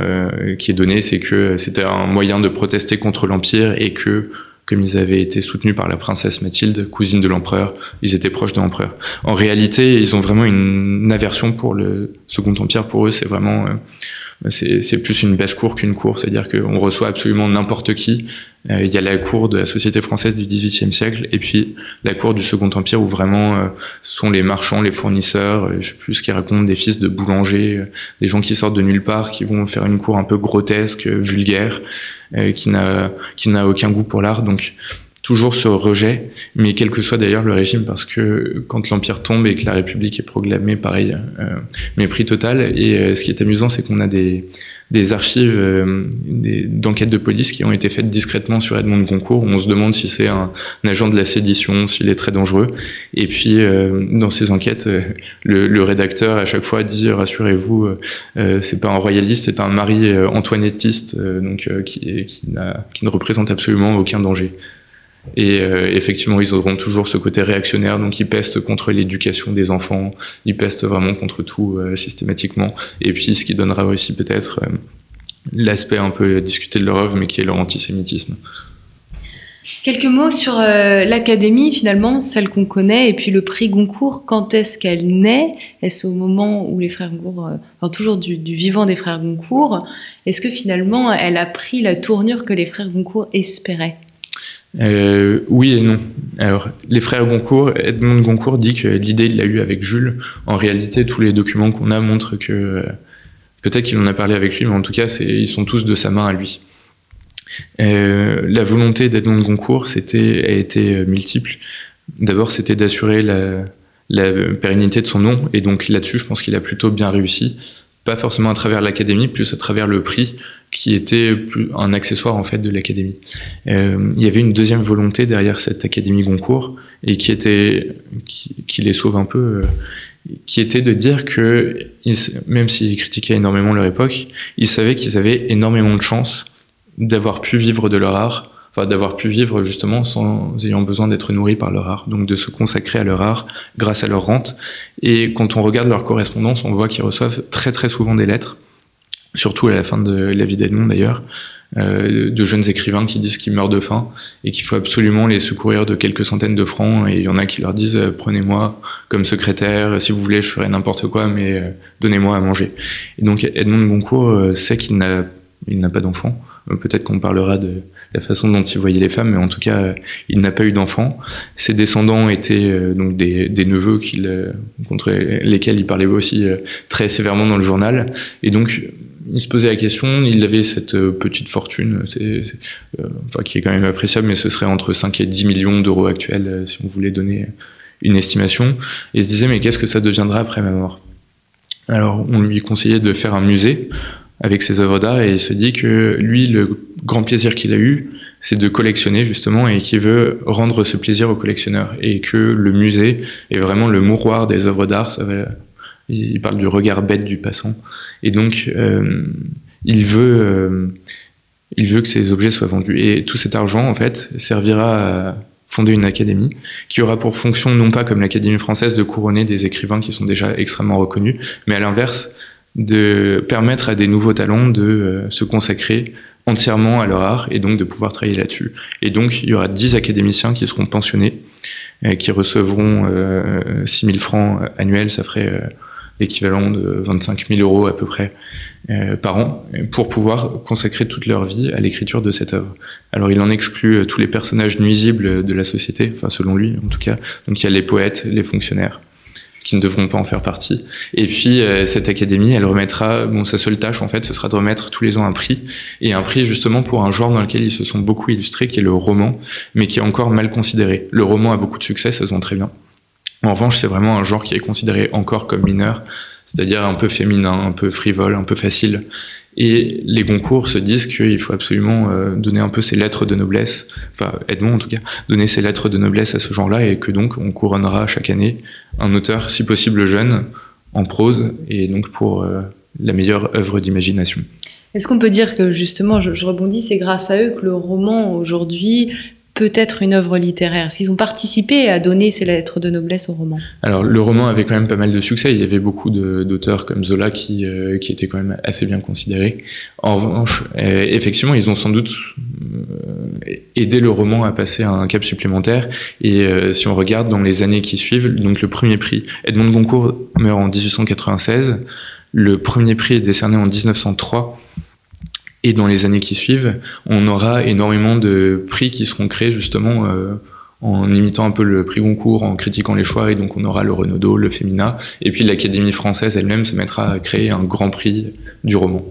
qui est donnée, c'est que c'était un moyen de protester contre l'Empire et que comme ils avaient été soutenus par la princesse Mathilde, cousine de l'empereur, ils étaient proches de l'empereur. En réalité, ils ont vraiment une aversion pour le Second Empire. Pour eux, c'est vraiment c'est plus une basse-cour qu'une cour, c'est-à-dire qu'on reçoit absolument n'importe qui. Euh, il y a la cour de la société française du XVIIIe siècle, et puis la cour du Second Empire où vraiment euh, ce sont les marchands, les fournisseurs, euh, je sais plus ce qu'ils racontent, des fils de boulangers, des gens qui sortent de nulle part, qui vont faire une cour un peu grotesque, vulgaire, qui n'a qui n'a aucun goût pour l'art. Donc toujours ce rejet, mais quel que soit d'ailleurs le régime, parce que quand l'Empire tombe et que la République est proclamée, pareil, euh, mépris total. Et euh, ce qui est amusant, c'est qu'on a des, des archives euh, d'enquêtes de police qui ont été faites discrètement sur Edmond Goncourt. On se demande si c'est un, agent de la sédition, s'il est très dangereux. Et puis, dans ces enquêtes, le, le, rédacteur à chaque fois dit rassurez-vous, c'est pas un royaliste, c'est un mari antoinettiste, donc qui, qui, qui ne représente absolument aucun danger. Et euh, effectivement, ils auront toujours ce côté réactionnaire, donc ils pestent contre l'éducation des enfants, ils pestent vraiment contre tout euh, systématiquement. Et puis, ce qui donnera aussi peut-être euh, l'aspect un peu discuté de leur œuvre, mais qui est leur antisémitisme.
Quelques mots sur l'académie, finalement, celle qu'on connaît, et puis le prix Goncourt. Quand est-ce qu'elle naît? Est-ce au moment où les frères Goncourt, enfin toujours du, du, vivant des frères Goncourt, est-ce que finalement elle a pris la tournure que les frères Goncourt espéraient?
Euh, oui et non. Alors, les frères Goncourt, Edmond Goncourt dit que l'idée, il l'a eu avec Jules. En réalité, tous les documents qu'on a montrent que peut-être qu'il en a parlé avec lui, mais en tout cas, ils sont tous de sa main à lui. Euh, la volonté d'Edmond Goncourt, c'était, a été multiple. D'abord, c'était d'assurer la, la pérennité de son nom, et donc là-dessus, je pense qu'il a plutôt bien réussi pas forcément à travers l'académie, plus à travers le prix qui était plus un accessoire en fait de l'académie. Euh, il y avait une deuxième volonté derrière cette académie Goncourt et qui était qui, les sauve un peu, euh, qui était de dire que même s'ils critiquaient énormément leur époque, ils savaient qu'ils avaient énormément de chance d'avoir pu vivre de leur art d'avoir pu vivre justement sans ayant besoin d'être nourris par leur art, donc de se consacrer à leur art grâce à leur rente. Et quand on regarde leur correspondance, on voit qu'ils reçoivent très très souvent des lettres, surtout à la fin de la vie d'Edmond d'ailleurs, euh, de jeunes écrivains qui disent qu'ils meurent de faim et qu'il faut absolument les secourir de quelques centaines de francs. Et il y en a qui leur disent euh, prenez-moi comme secrétaire, si vous voulez, je ferai n'importe quoi, mais euh, donnez-moi à manger. Et donc Edmond de Goncourt sait qu'il n'a n'a pas d'enfant. Peut-être qu'on parlera de la façon dont il voyait les femmes, mais en tout cas, il n'a pas eu d'enfant. Ses descendants étaient euh, donc des, des neveux qu'il, euh, contre lesquels il parlait aussi euh, très sévèrement dans le journal. Et donc, il se posait la question, il avait cette petite fortune, enfin, qui est quand même appréciable, mais ce serait entre 5 et 10 millions d'euros actuels, si on voulait donner une estimation. Et il se disait, mais qu'est-ce que ça deviendra après ma mort? Alors, on lui conseillait de faire un musée avec ses œuvres d'art et il se dit que lui, le grand plaisir qu'il a eu, c'est de collectionner justement et qu'il veut rendre ce plaisir aux collectionneurs et que le musée est vraiment le mouroir des œuvres d'art. Ça va, il parle du regard bête du passant et donc euh, il veut euh, il veut que ces objets soient vendus et tout cet argent en fait servira à fonder une académie qui aura pour fonction non pas comme l'Académie française de couronner des écrivains qui sont déjà extrêmement reconnus, mais à l'inverse de permettre à des nouveaux talents de euh, se consacrer entièrement à leur art et donc de pouvoir travailler là-dessus. Et donc, il y aura 10 académiciens qui seront pensionnés, et qui recevront euh, 6 000 francs annuels, ça ferait euh, l'équivalent de 25 000 euros à peu près euh, par an, pour pouvoir consacrer toute leur vie à l'écriture de cette œuvre. Alors, il en exclut tous les personnages nuisibles de la société, enfin selon lui en tout cas. Donc, il y a les poètes, les fonctionnaires qui ne devront pas en faire partie. Et puis euh, cette académie, elle remettra, bon, sa seule tâche en fait, ce sera de remettre tous les ans un prix, et un prix justement pour un genre dans lequel ils se sont beaucoup illustrés, qui est le roman, mais qui est encore mal considéré. Le roman a beaucoup de succès, ça se vend très bien. En revanche, c'est vraiment un genre qui est considéré encore comme mineur. c'est-à-dire un peu féminin, un peu frivole, un peu facile. Et les Goncourt se disent qu'il faut absolument euh, donner un peu ses lettres de noblesse, enfin Edmond en tout cas, donner ses lettres de noblesse à ce genre-là et que donc on couronnera chaque année un auteur, si possible jeune, en prose et donc pour euh, la meilleure œuvre d'imagination.
Est-ce qu'on peut dire que justement, je, je rebondis, c'est grâce à eux que le roman aujourd'hui peut-être une œuvre littéraire Est-ce qu'ils ont participé à donner ces lettres de noblesse au roman
Alors, le roman avait quand même pas mal de succès. Il y avait beaucoup d'auteurs comme Zola qui, euh, qui étaient quand même assez bien considérés. En revanche, euh, effectivement, ils ont sans doute euh, aidé le roman à passer à un cap supplémentaire. Et si on regarde dans les années qui suivent, donc le premier prix, Edmond Goncourt meurt en 1896. Le premier prix est décerné en 1903. Et dans les années qui suivent, on aura énormément de prix qui seront créés justement euh, en imitant un peu le prix Goncourt, en critiquant les choix. Et donc on aura le Renaudot, le Femina. Et puis l'Académie française elle-même se mettra à créer un grand prix du roman.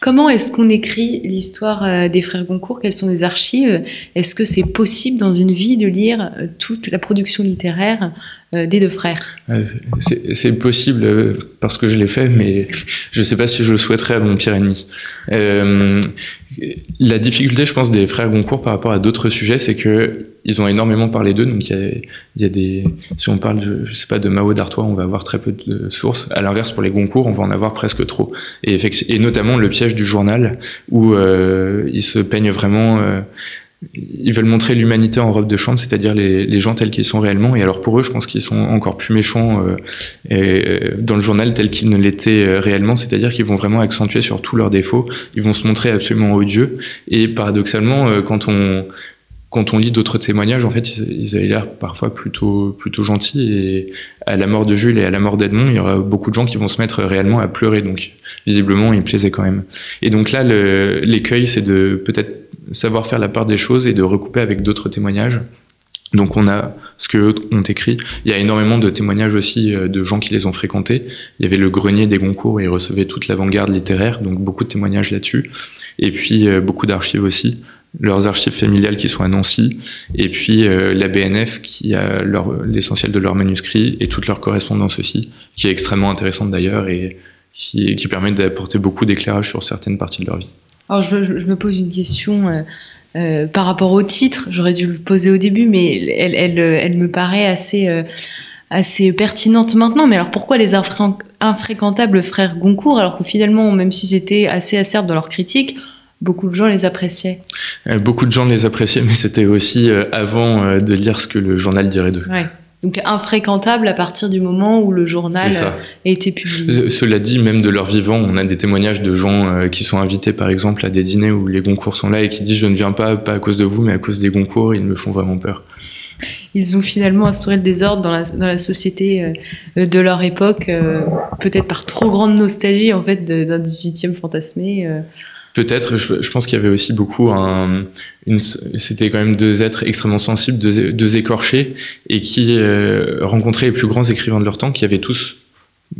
Comment est-ce qu'on écrit l'histoire euh, des frères Goncourt? Quelles sont les archives? Est-ce que c'est possible dans une vie de lire euh, toute la production littéraire? Des deux frères
C'est possible parce que je l'ai fait, mais je ne sais pas si je le souhaiterais à mon pire ennemi. Euh, la difficulté, je pense, des frères Goncourt par rapport à d'autres sujets, c'est que ils ont énormément parlé d'eux. Donc, il y, a, des, si on parle, de, je sais pas, de Mao d'Artois, on va avoir très peu de sources. À l'inverse, pour les Goncourt, on va en avoir presque trop. Et, notamment le piège du journal, où euh, ils se peignent vraiment. Euh, ils veulent montrer l'humanité en robe de chambre, c'est-à-dire les, gens tels qu'ils sont réellement. Et alors pour eux, je pense qu'ils sont encore plus méchants euh, euh, dans le journal tels qu'ils ne l'étaient euh, réellement, c'est-à-dire qu'ils vont vraiment accentuer sur tous leurs défauts. Ils vont se montrer absolument odieux. Et paradoxalement, quand on quand on lit d'autres témoignages, en fait, ils avaient l'air parfois plutôt plutôt gentils. Et à la mort de Jules et à la mort d'Edmond, il y aura beaucoup de gens qui vont se mettre réellement à pleurer. Donc, visiblement, il plaisait quand même. Et donc là, l'écueil, c'est de peut-être savoir faire la part des choses et de recouper avec d'autres témoignages. Donc on a ce que ont écrit. Il y a énormément de témoignages aussi euh, de gens qui les ont fréquentés. Il y avait le grenier des Goncourt, ils recevaient toute l'avant-garde littéraire, donc beaucoup de témoignages là-dessus. Et puis euh, beaucoup d'archives aussi, leurs archives familiales qui sont à Nancy, et puis euh, la BNF qui a l'essentiel de leurs manuscrits et toute leur correspondance aussi, qui est extrêmement intéressante d'ailleurs et qui, qui permet d'apporter beaucoup d'éclairage sur certaines parties de leur vie.
Alors je, me pose une question euh, euh, par rapport au titre. J'aurais dû le poser au début, mais elle, elle, elle me paraît assez, euh, assez pertinente maintenant. Mais alors pourquoi les infréquentables frères Goncourt alors que finalement, même si c'était assez acerbe dans leur critique, beaucoup de gens les appréciaient?
beaucoup de gens les appréciaient, mais c'était aussi avant de lire ce que le journal dirait d'eux.
Ouais. Donc infréquentable à partir du moment où le journal a été publié.
Cela dit, même de leur vivant, on a des témoignages de gens euh, qui sont invités par exemple à des dîners où les Goncourt sont là et qui disent je ne viens pas pas à cause de vous mais à cause des Goncourt, ils me font vraiment peur.
Ils ont finalement instauré le désordre dans la, dans la société euh, de leur époque, euh, peut-être par trop grande nostalgie en fait d'un 18e fantasmé.
Peut-être, je, pense qu'il y avait aussi beaucoup un, c'était quand même deux êtres extrêmement sensibles, deux, écorchés, et qui euh, rencontraient les plus grands écrivains de leur temps, qui avaient tous,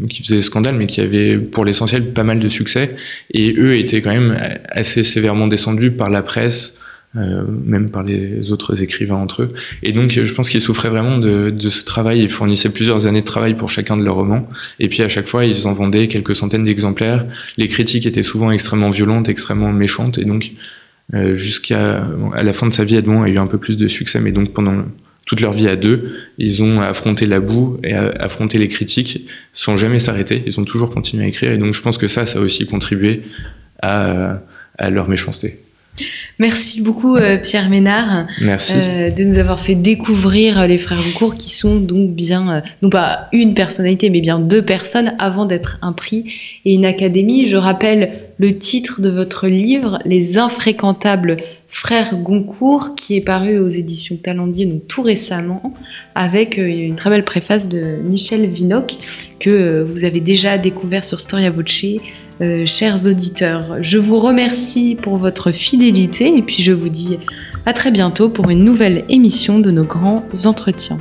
qui faisaient scandale, mais qui avaient pour l'essentiel pas mal de succès, et eux étaient quand même assez sévèrement descendus par la presse, euh, même par les autres écrivains entre eux. Et donc, je pense qu'ils souffraient vraiment de, de, ce travail. Ils fournissaient plusieurs années de travail pour chacun de leurs romans. Et puis, à chaque fois, ils en vendaient quelques centaines d'exemplaires. Les critiques étaient souvent extrêmement violentes, extrêmement méchantes. Et donc, euh, jusqu'à à la fin de sa vie, Edmond a eu un peu plus de succès. Mais donc, pendant toute leur vie à deux, ils ont affronté la boue et affronté les critiques sans jamais s'arrêter. Ils ont toujours continué à écrire. Et donc, je pense que ça, ça a aussi contribué à, à leur méchanceté.
Merci beaucoup euh, Pierre Ménard
euh,
de nous avoir fait découvrir les frères Goncourt qui sont donc bien, euh, non pas une personnalité, mais bien deux personnes avant d'être un prix et une académie. Je rappelle le titre de votre livre, Les infréquentables frères Goncourt, qui est paru aux éditions Talendier tout récemment, avec une très belle préface de Michel Vinoc que vous avez déjà découvert sur Storia Voce euh, chers auditeurs. Je vous remercie pour votre fidélité et puis je vous dis à très bientôt pour une nouvelle émission de nos grands entretiens.